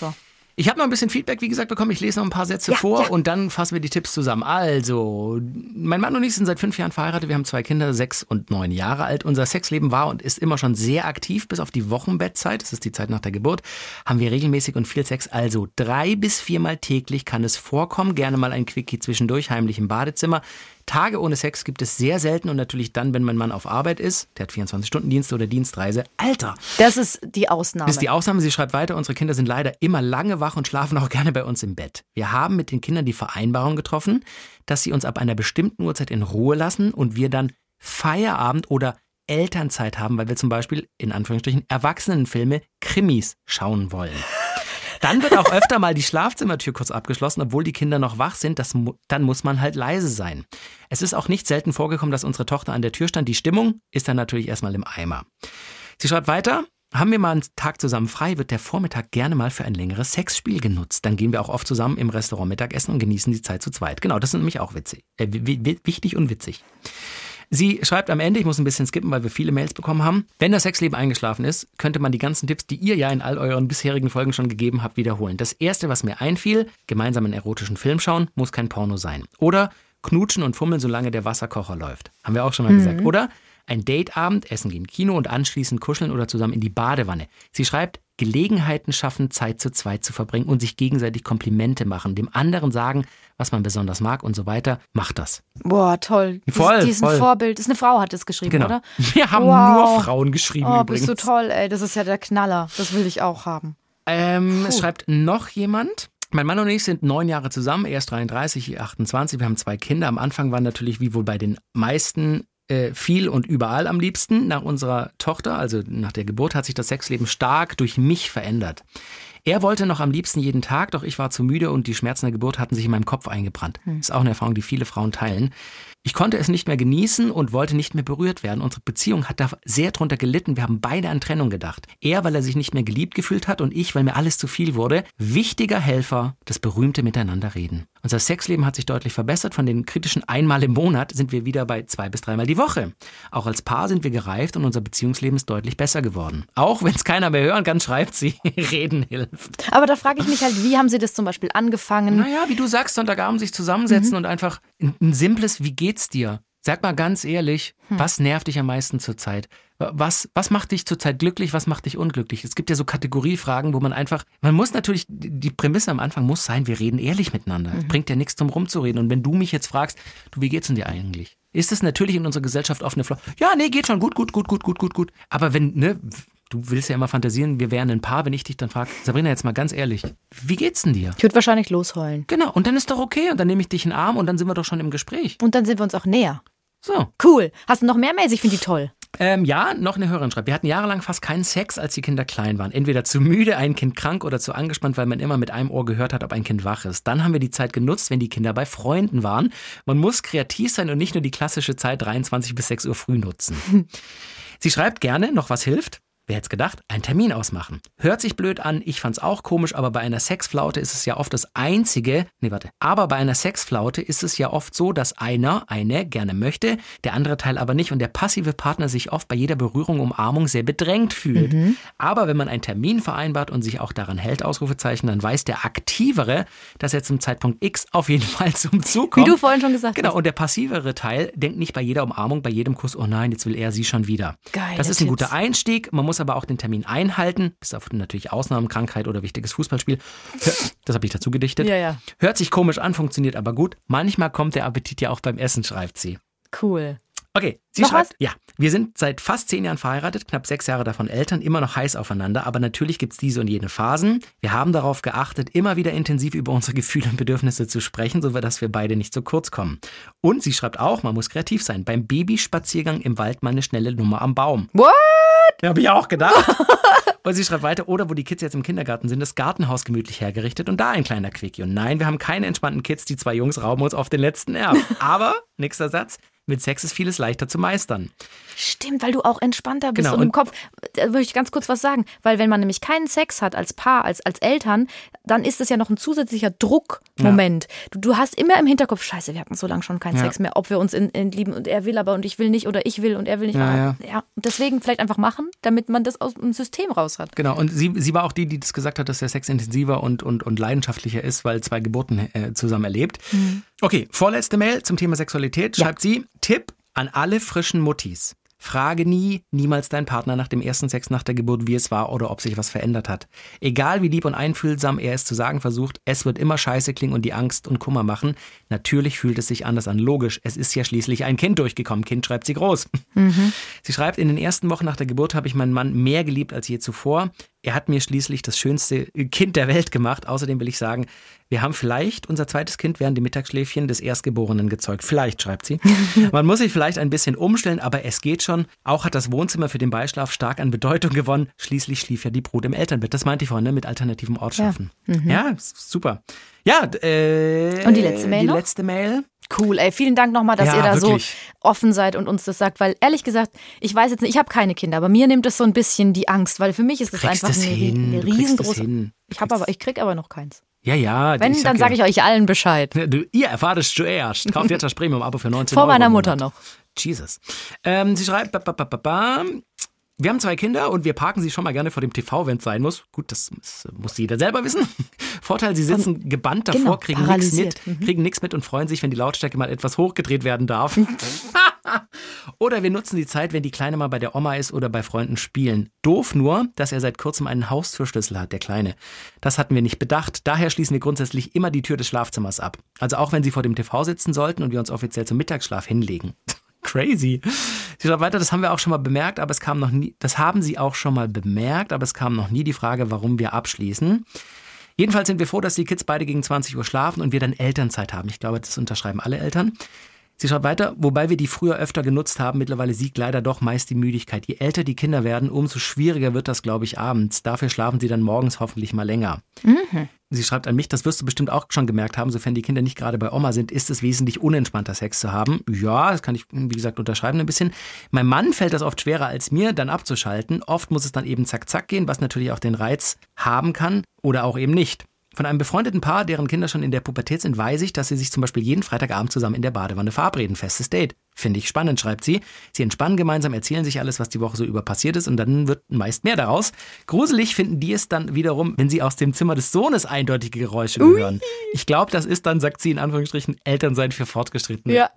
So. Ich habe noch ein bisschen Feedback, wie gesagt, bekommen. Ich lese noch ein paar Sätze Ja, vor ja. und dann fassen wir die Tipps zusammen. Also, mein Mann und ich sind seit fünf Jahren verheiratet. Wir haben zwei Kinder, sechs und neun Jahre alt. Unser Sexleben war und ist immer schon sehr aktiv, bis auf die Wochenbettzeit. Das ist die Zeit nach der Geburt. Haben wir regelmäßig und viel Sex. Also drei bis viermal täglich kann es vorkommen. Gerne mal ein Quickie zwischendurch, heimlich im Badezimmer. Tage ohne Sex gibt es sehr selten und natürlich dann, wenn mein Mann auf Arbeit ist. Der hat 24-Stunden-Dienst oder Dienstreise. Alter, Das ist die Ausnahme. das ist die Ausnahme. Sie schreibt weiter, unsere Kinder sind leider immer lange wach und schlafen auch gerne bei uns im Bett. Wir haben mit den Kindern die Vereinbarung getroffen, dass sie uns ab einer bestimmten Uhrzeit in Ruhe lassen und wir dann Feierabend oder Elternzeit haben, weil wir zum Beispiel in Anführungsstrichen Erwachsenenfilme, Krimis schauen wollen. Dann wird auch öfter mal die Schlafzimmertür kurz abgeschlossen, obwohl die Kinder noch wach sind. Das, dann muss man halt leise sein. Es ist auch nicht selten vorgekommen, dass unsere Tochter an der Tür stand. Die Stimmung ist dann natürlich erstmal im Eimer. Sie schreibt weiter. Haben wir mal einen Tag zusammen frei, wird der Vormittag gerne mal für ein längeres Sexspiel genutzt. Dann gehen wir auch oft zusammen im Restaurant Mittagessen und genießen die Zeit zu zweit. Genau, das ist nämlich auch witzig. Äh, wi- wi- wichtig und witzig. Sie schreibt am Ende, ich muss ein bisschen skippen, weil wir viele Mails bekommen haben. Wenn das Sexleben eingeschlafen ist, könnte man die ganzen Tipps, die ihr ja in all euren bisherigen Folgen schon gegeben habt, wiederholen. Das erste, was mir einfiel, gemeinsam einen erotischen Film schauen, muss kein Porno sein. Oder knutschen und fummeln, solange der Wasserkocher läuft. Haben wir auch schon mal gesagt. Oder ein Dateabend, essen gehen, Kino und anschließend kuscheln oder zusammen in die Badewanne. Sie schreibt, Gelegenheiten schaffen, Zeit zu zweit zu verbringen und sich gegenseitig Komplimente machen, dem anderen sagen, was man besonders mag und so weiter. Macht das. Boah, toll. Voll, Dies, diesen voll. Vorbild. Das ist eine Frau, hat es geschrieben, Genau. oder? Wir haben Wow. nur Frauen geschrieben Oh, übrigens. bist du toll, ey. Das ist ja der Knaller. Das will ich auch haben. Ähm, es schreibt noch jemand. Mein Mann und ich sind neun Jahre zusammen. Er ist 33, ich 28. Wir haben zwei Kinder. Am Anfang waren natürlich, wie wohl bei den meisten, äh, viel und überall am liebsten. Nach unserer Tochter, also nach der Geburt, hat sich das Sexleben stark durch mich verändert. Er wollte noch am liebsten jeden Tag, doch ich war zu müde und die Schmerzen der Geburt hatten sich in meinem Kopf eingebrannt. Ist auch eine Erfahrung, die viele Frauen teilen. Ich konnte es nicht mehr genießen und wollte nicht mehr berührt werden. Unsere Beziehung hat da sehr drunter gelitten. Wir haben beide an Trennung gedacht. Er, weil er sich nicht mehr geliebt gefühlt hat und ich, weil mir alles zu viel wurde. Wichtiger Helfer, das berühmte Miteinander reden. Unser Sexleben hat sich deutlich verbessert. Von den kritischen einmal im Monat sind wir wieder bei zwei bis dreimal die Woche. Auch als Paar sind wir gereift und unser Beziehungsleben ist deutlich besser geworden. Auch wenn es keiner mehr hören kann, schreibt sie, reden hilft. Aber da frage ich mich halt, wie haben Sie das zum Beispiel angefangen? Naja, wie du sagst, Sonntagabend sich zusammensetzen Mhm. und einfach ein, ein simples Wie geht's dir? Sag mal ganz ehrlich, Hm. was nervt dich am meisten zurzeit? Was, was macht dich zurzeit glücklich, was macht dich unglücklich? Es gibt ja so Kategoriefragen, wo man einfach, man muss natürlich, die Prämisse am Anfang muss sein, wir reden ehrlich miteinander. Mhm. Es bringt ja nichts drum rumzureden. Und wenn du mich jetzt fragst, du, wie geht's denn dir eigentlich? Ist es natürlich in unserer Gesellschaft offene Flor? Ja, nee, geht schon gut, gut, gut, gut, gut, gut, gut. Aber wenn, ne, du willst ja immer fantasieren, wir wären ein Paar, wenn ich dich dann frage, Sabrina, jetzt mal ganz ehrlich, wie geht's denn dir? Ich würde wahrscheinlich losheulen. Genau, und dann ist doch okay und dann nehme ich dich in den Arm und dann sind wir doch schon im Gespräch. Und dann sind wir uns auch näher. So. Cool. Hast du noch mehr Mails? Ich finde die toll. Ähm, ja, noch eine Hörerin schreibt. Wir hatten jahrelang fast keinen Sex, als die Kinder klein waren. Entweder zu müde, ein Kind krank oder zu angespannt, weil man immer mit einem Ohr gehört hat, ob ein Kind wach ist. Dann haben wir die Zeit genutzt, wenn die Kinder bei Freunden waren. Man muss kreativ sein und nicht nur die klassische Zeit 23 bis 6 Uhr früh nutzen. Sie schreibt gerne, noch was hilft. Wer hätte gedacht? Einen Termin ausmachen. Hört sich blöd an, ich fand's auch komisch, aber bei einer Sexflaute ist es ja oft das einzige, nee, warte, aber bei einer Sexflaute ist es ja oft so, dass einer, eine gerne möchte, der andere Teil aber nicht und der passive Partner sich oft bei jeder Berührung, Umarmung sehr bedrängt fühlt. Aber wenn man einen Termin vereinbart und sich auch daran hält, Ausrufezeichen, dann weiß der Aktivere, dass er zum Zeitpunkt X auf jeden Fall zum Zug Wie kommt. du vorhin schon gesagt Genau, hast. und der passivere Teil denkt nicht bei jeder Umarmung, bei jedem Kuss, oh nein, jetzt will er sie schon wieder. Geile das ist ein guter. Einstieg. Man muss aber auch den Termin einhalten, bis auf natürlich Ausnahmen, Krankheit oder wichtiges Fußballspiel. Das habe ich dazu gedichtet. Ja, ja. Hört sich komisch an, funktioniert aber gut. Manchmal kommt der Appetit ja auch beim Essen, schreibt sie. Cool. Okay, sie Noch schreibt, was? ja, wir sind seit fast zehn Jahren verheiratet, knapp sechs Jahre davon Eltern, immer noch heiß aufeinander, aber natürlich gibt's diese und jene Phasen. Wir haben darauf geachtet, immer wieder intensiv über unsere Gefühle und Bedürfnisse zu sprechen, so dass wir beide nicht zu kurz kommen. Und sie schreibt auch, man muss kreativ sein. Beim Babyspaziergang im Wald mal eine schnelle Nummer am Baum. What? Ja, habe ich auch gedacht. und sie schreibt weiter, oder wo die Kids jetzt im Kindergarten sind, das Gartenhaus gemütlich hergerichtet und da ein kleiner Quickie. Und nein, wir haben keine entspannten Kids, die zwei Jungs rauben uns auf den letzten Nerv. Aber, nächster Satz, mit Sex ist vieles leichter zu meistern. Stimmt, weil du auch entspannter bist Genau, und im und- Kopf. Da würde ich ganz kurz was sagen. Weil wenn man nämlich keinen Sex hat als Paar, als, als Eltern, dann ist es ja noch ein zusätzlicher Druckmoment. Du, du hast immer im Hinterkopf, scheiße, wir hatten so lange schon keinen Ja. Sex mehr, ob wir uns in, in lieben und er will aber und ich will nicht oder ich will und er will nicht. Ja, Ah, ja. ja. Und deswegen vielleicht einfach machen, damit man das aus dem System raus hat. Genau, und sie, sie war auch die, die das gesagt hat, dass der Sex intensiver und, und, und leidenschaftlicher ist, weil zwei Geburten äh, zusammen erlebt. Okay, vorletzte Mail zum Thema Sexualität. Schreibt sie, Tipp an alle frischen Muttis. Frage nie, niemals deinen Partner nach dem ersten Sex nach der Geburt, wie es war oder ob sich was verändert hat. Egal wie lieb und einfühlsam er es zu sagen versucht, es wird immer scheiße klingen und die Angst und Kummer machen. Natürlich fühlt es sich anders an. Logisch, es ist ja schließlich ein Kind durchgekommen. Kind schreibt sie groß. Sie schreibt, in den ersten Wochen nach der Geburt habe ich meinen Mann mehr geliebt als je zuvor. Er hat mir schließlich das schönste Kind der Welt gemacht. Außerdem will ich sagen, wir haben vielleicht unser zweites Kind während dem Mittagsschläfchen des Erstgeborenen gezeugt. Vielleicht, schreibt sie. Man muss sich vielleicht ein bisschen umstellen, aber es geht schon. Auch hat das Wohnzimmer für den Beischlaf stark an Bedeutung gewonnen. Schließlich schlief ja die Brut im Elternbett. Das meinte ich vorhin, ne? mit alternativen Ort schaffen. Ja, s- super. Ja, äh, Und die letzte Mail Die noch? letzte Mail. Cool, ey, vielen Dank nochmal, dass Ja, ihr da wirklich. so offen seid und uns das sagt, weil ehrlich gesagt, ich weiß jetzt nicht, ich habe keine Kinder, aber mir nimmt das so ein bisschen die Angst, weil für mich ist das Kriegst einfach das eine, hin, eine riesengroße. Ich habe aber, ich krieg aber noch keins. Ja, ja. Wenn, dann sage ich euch allen Bescheid. Du, ihr erfahrt es zuerst. Kauft jetzt das Premium-Abo für 19 Vor Euro meiner Mutter noch. Jesus. Ähm, sie schreibt, ba, ba, ba, ba. Wir haben zwei Kinder und wir parken sie schon mal gerne vor dem TV, wenn es sein muss. Gut, das muss, muss jeder selber wissen. Vorteil, sie sitzen gebannt davor, genau, kriegen nichts mit. Mhm. kriegen nichts mit und freuen sich, wenn die Lautstärke mal etwas hochgedreht werden darf. Oder wir nutzen die Zeit, wenn die Kleine mal bei der Oma ist oder bei Freunden spielen. Doof nur, dass er seit kurzem einen Haustürschlüssel hat, der Kleine. Das hatten wir nicht bedacht. Daher schließen wir grundsätzlich immer die Tür des Schlafzimmers ab. Also auch wenn sie vor dem TV sitzen sollten und wir uns offiziell zum Mittagsschlaf hinlegen. Crazy. Sie schreibt weiter, das haben wir auch schon mal bemerkt, aber es kam noch nie, das haben Sie auch schon mal bemerkt, aber es kam noch nie die Frage, warum wir abschließen. Jedenfalls sind wir froh, dass die Kids beide gegen 20 Uhr schlafen und wir dann Elternzeit haben. Ich glaube, das unterschreiben alle Eltern. Sie schaut weiter, wobei wir die früher öfter genutzt haben, mittlerweile siegt leider doch meist die Müdigkeit. Je älter die Kinder werden, umso schwieriger wird das, glaube ich, abends. Dafür schlafen sie dann morgens hoffentlich mal länger. Mhm. Sie schreibt an mich, das wirst du bestimmt auch schon gemerkt haben, sofern die Kinder nicht gerade bei Oma sind, ist es wesentlich unentspannter Sex zu haben. Ja, das kann ich, wie gesagt, unterschreiben ein bisschen. Meinem Mann fällt das oft schwerer als mir, dann abzuschalten. Oft muss es dann eben zack, zack gehen, was natürlich auch den Reiz haben kann oder auch eben nicht. Von einem befreundeten Paar, deren Kinder schon in der Pubertät sind, weiß ich, dass sie sich zum Beispiel jeden Freitagabend zusammen in der Badewanne verabreden. Festes Date. Finde ich spannend, schreibt sie. Sie entspannen gemeinsam, erzählen sich alles, was die Woche so über passiert ist und dann wird meist mehr daraus. Gruselig finden die es dann wiederum, wenn sie aus dem Zimmer des Sohnes eindeutige Geräusche hören. Ich glaube, das ist dann, sagt sie in Anführungsstrichen, Elternsein für Fortgeschrittene. Ja.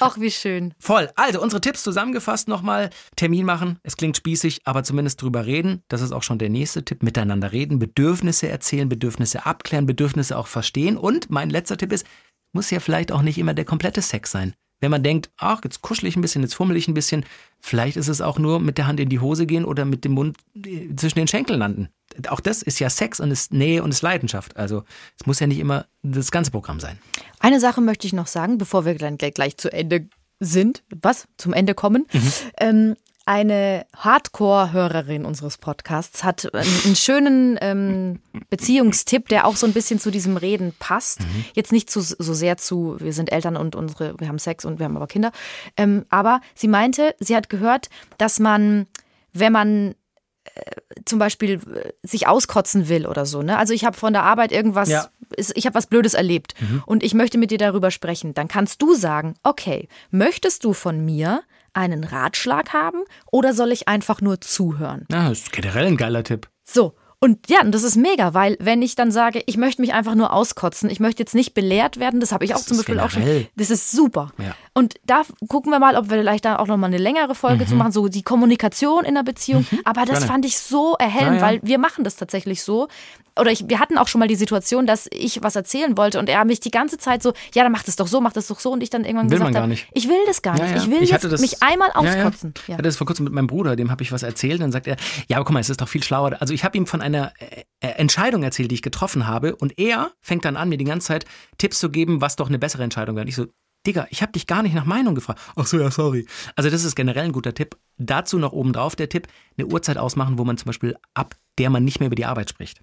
Ach, wie schön. Voll. Also, unsere Tipps zusammengefasst nochmal. Termin machen. Es klingt spießig, aber zumindest drüber reden. Das ist auch schon der nächste Tipp. Miteinander reden, Bedürfnisse erzählen, Bedürfnisse abklären, Bedürfnisse auch verstehen. Und mein letzter Tipp ist, muss ja vielleicht auch nicht immer der komplette Sex sein. Wenn man denkt, ach, jetzt kuschel ich ein bisschen, jetzt fummel ich ein bisschen, vielleicht ist es auch nur mit der Hand in die Hose gehen oder mit dem Mund äh, zwischen den Schenkeln landen. Auch das ist ja Sex und ist Nähe und ist Leidenschaft. Also es muss ja nicht immer das ganze Programm sein. Eine Sache möchte ich noch sagen, bevor wir dann gleich zu Ende sind, was zum Ende kommen. Mhm. Ähm, eine Hardcore-Hörerin unseres Podcasts hat einen, schönen ähm, Beziehungstipp, der auch so ein bisschen zu diesem Reden passt. Mhm. Jetzt nicht zu, so sehr zu, wir sind Eltern und unsere, wir haben Sex und wir haben aber Kinder. Ähm, aber sie meinte, sie hat gehört, dass man, wenn man zum Beispiel äh, sich auskotzen will oder so. Ne? Also ich habe von der Arbeit irgendwas, ja. ich habe was Blödes erlebt mhm. und ich möchte mit dir darüber sprechen. Dann kannst du sagen, okay, möchtest du von mir einen Ratschlag haben oder soll ich einfach nur zuhören? Ja, das ist generell ein geiler Tipp. So, und ja, das ist mega, weil wenn ich dann sage, ich möchte mich einfach nur auskotzen, ich möchte jetzt nicht belehrt werden, das habe ich auch das zum Beispiel generell. auch schon. Das ist super. Ja. Und da gucken wir mal, ob wir vielleicht da auch nochmal eine längere Folge mhm. zu machen, so die Kommunikation in der Beziehung. Mhm. Aber das Gerne. fand ich so erhellend, ja, weil wir machen das tatsächlich so, oder ich, wir hatten auch schon mal die Situation, dass ich was erzählen wollte und er mich die ganze Zeit so, ja, dann mach das doch so, mach das doch so und ich dann irgendwann will gesagt habe, ich will das gar nicht. Ja. Ich will ich jetzt das, mich einmal auskotzen. Ich hatte das vor kurzem mit meinem Bruder, dem habe ich was erzählt und dann sagt er, ja, aber guck mal, es ist doch viel schlauer. Also ich habe ihm von einer äh, äh, Entscheidung erzählt, die ich getroffen habe und er fängt dann an, mir die ganze Zeit Tipps zu geben, was doch eine bessere Entscheidung wäre. Und ich so, Digga, ich habe dich gar nicht nach Meinung gefragt. Ach so, ja, sorry. Also das ist generell ein guter Tipp. Dazu noch obendrauf der Tipp, eine Uhrzeit ausmachen, wo man zum Beispiel ab der man nicht mehr über die Arbeit spricht.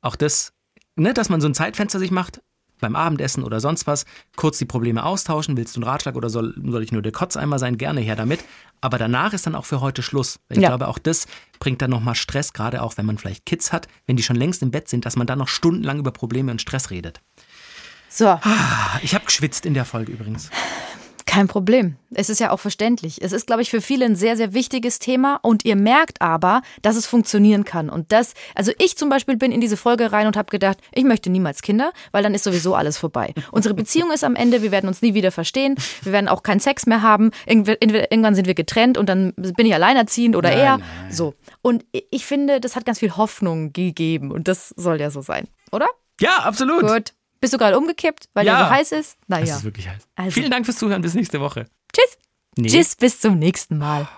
Auch das ne, dass man so ein Zeitfenster sich macht, beim Abendessen oder sonst was, kurz die Probleme austauschen. Willst du einen Ratschlag oder soll, soll ich nur der Kotz einmal sein? Gerne her damit. Aber danach ist dann auch für heute Schluss. Ich ja. glaube, auch das bringt dann nochmal Stress, gerade auch wenn man vielleicht Kids hat, wenn die schon längst im Bett sind, dass man dann noch stundenlang über Probleme und Stress redet. So. Ah, ich habe geschwitzt in der Folge übrigens. Kein Problem. Es ist ja auch verständlich. Es ist, glaube ich, für viele ein sehr, sehr wichtiges Thema und ihr merkt aber, dass es funktionieren kann. Und das, also ich zum Beispiel bin in diese Folge rein und habe gedacht, ich möchte niemals Kinder, weil dann ist sowieso alles vorbei. Unsere Beziehung ist am Ende, wir werden uns nie wieder verstehen, wir werden auch keinen Sex mehr haben, irgendwann sind wir getrennt und dann bin ich alleinerziehend oder nein, er. Nein. So. Und ich finde, das hat ganz viel Hoffnung gegeben und das soll ja so sein, oder? Ja, absolut. Gut. Bist du gerade umgekippt, weil ja. der so heiß ist? Naja. Das ist wirklich heiß. Also. Vielen Dank fürs Zuhören. Bis nächste Woche. Tschüss. Nee. Tschüss, bis zum nächsten Mal.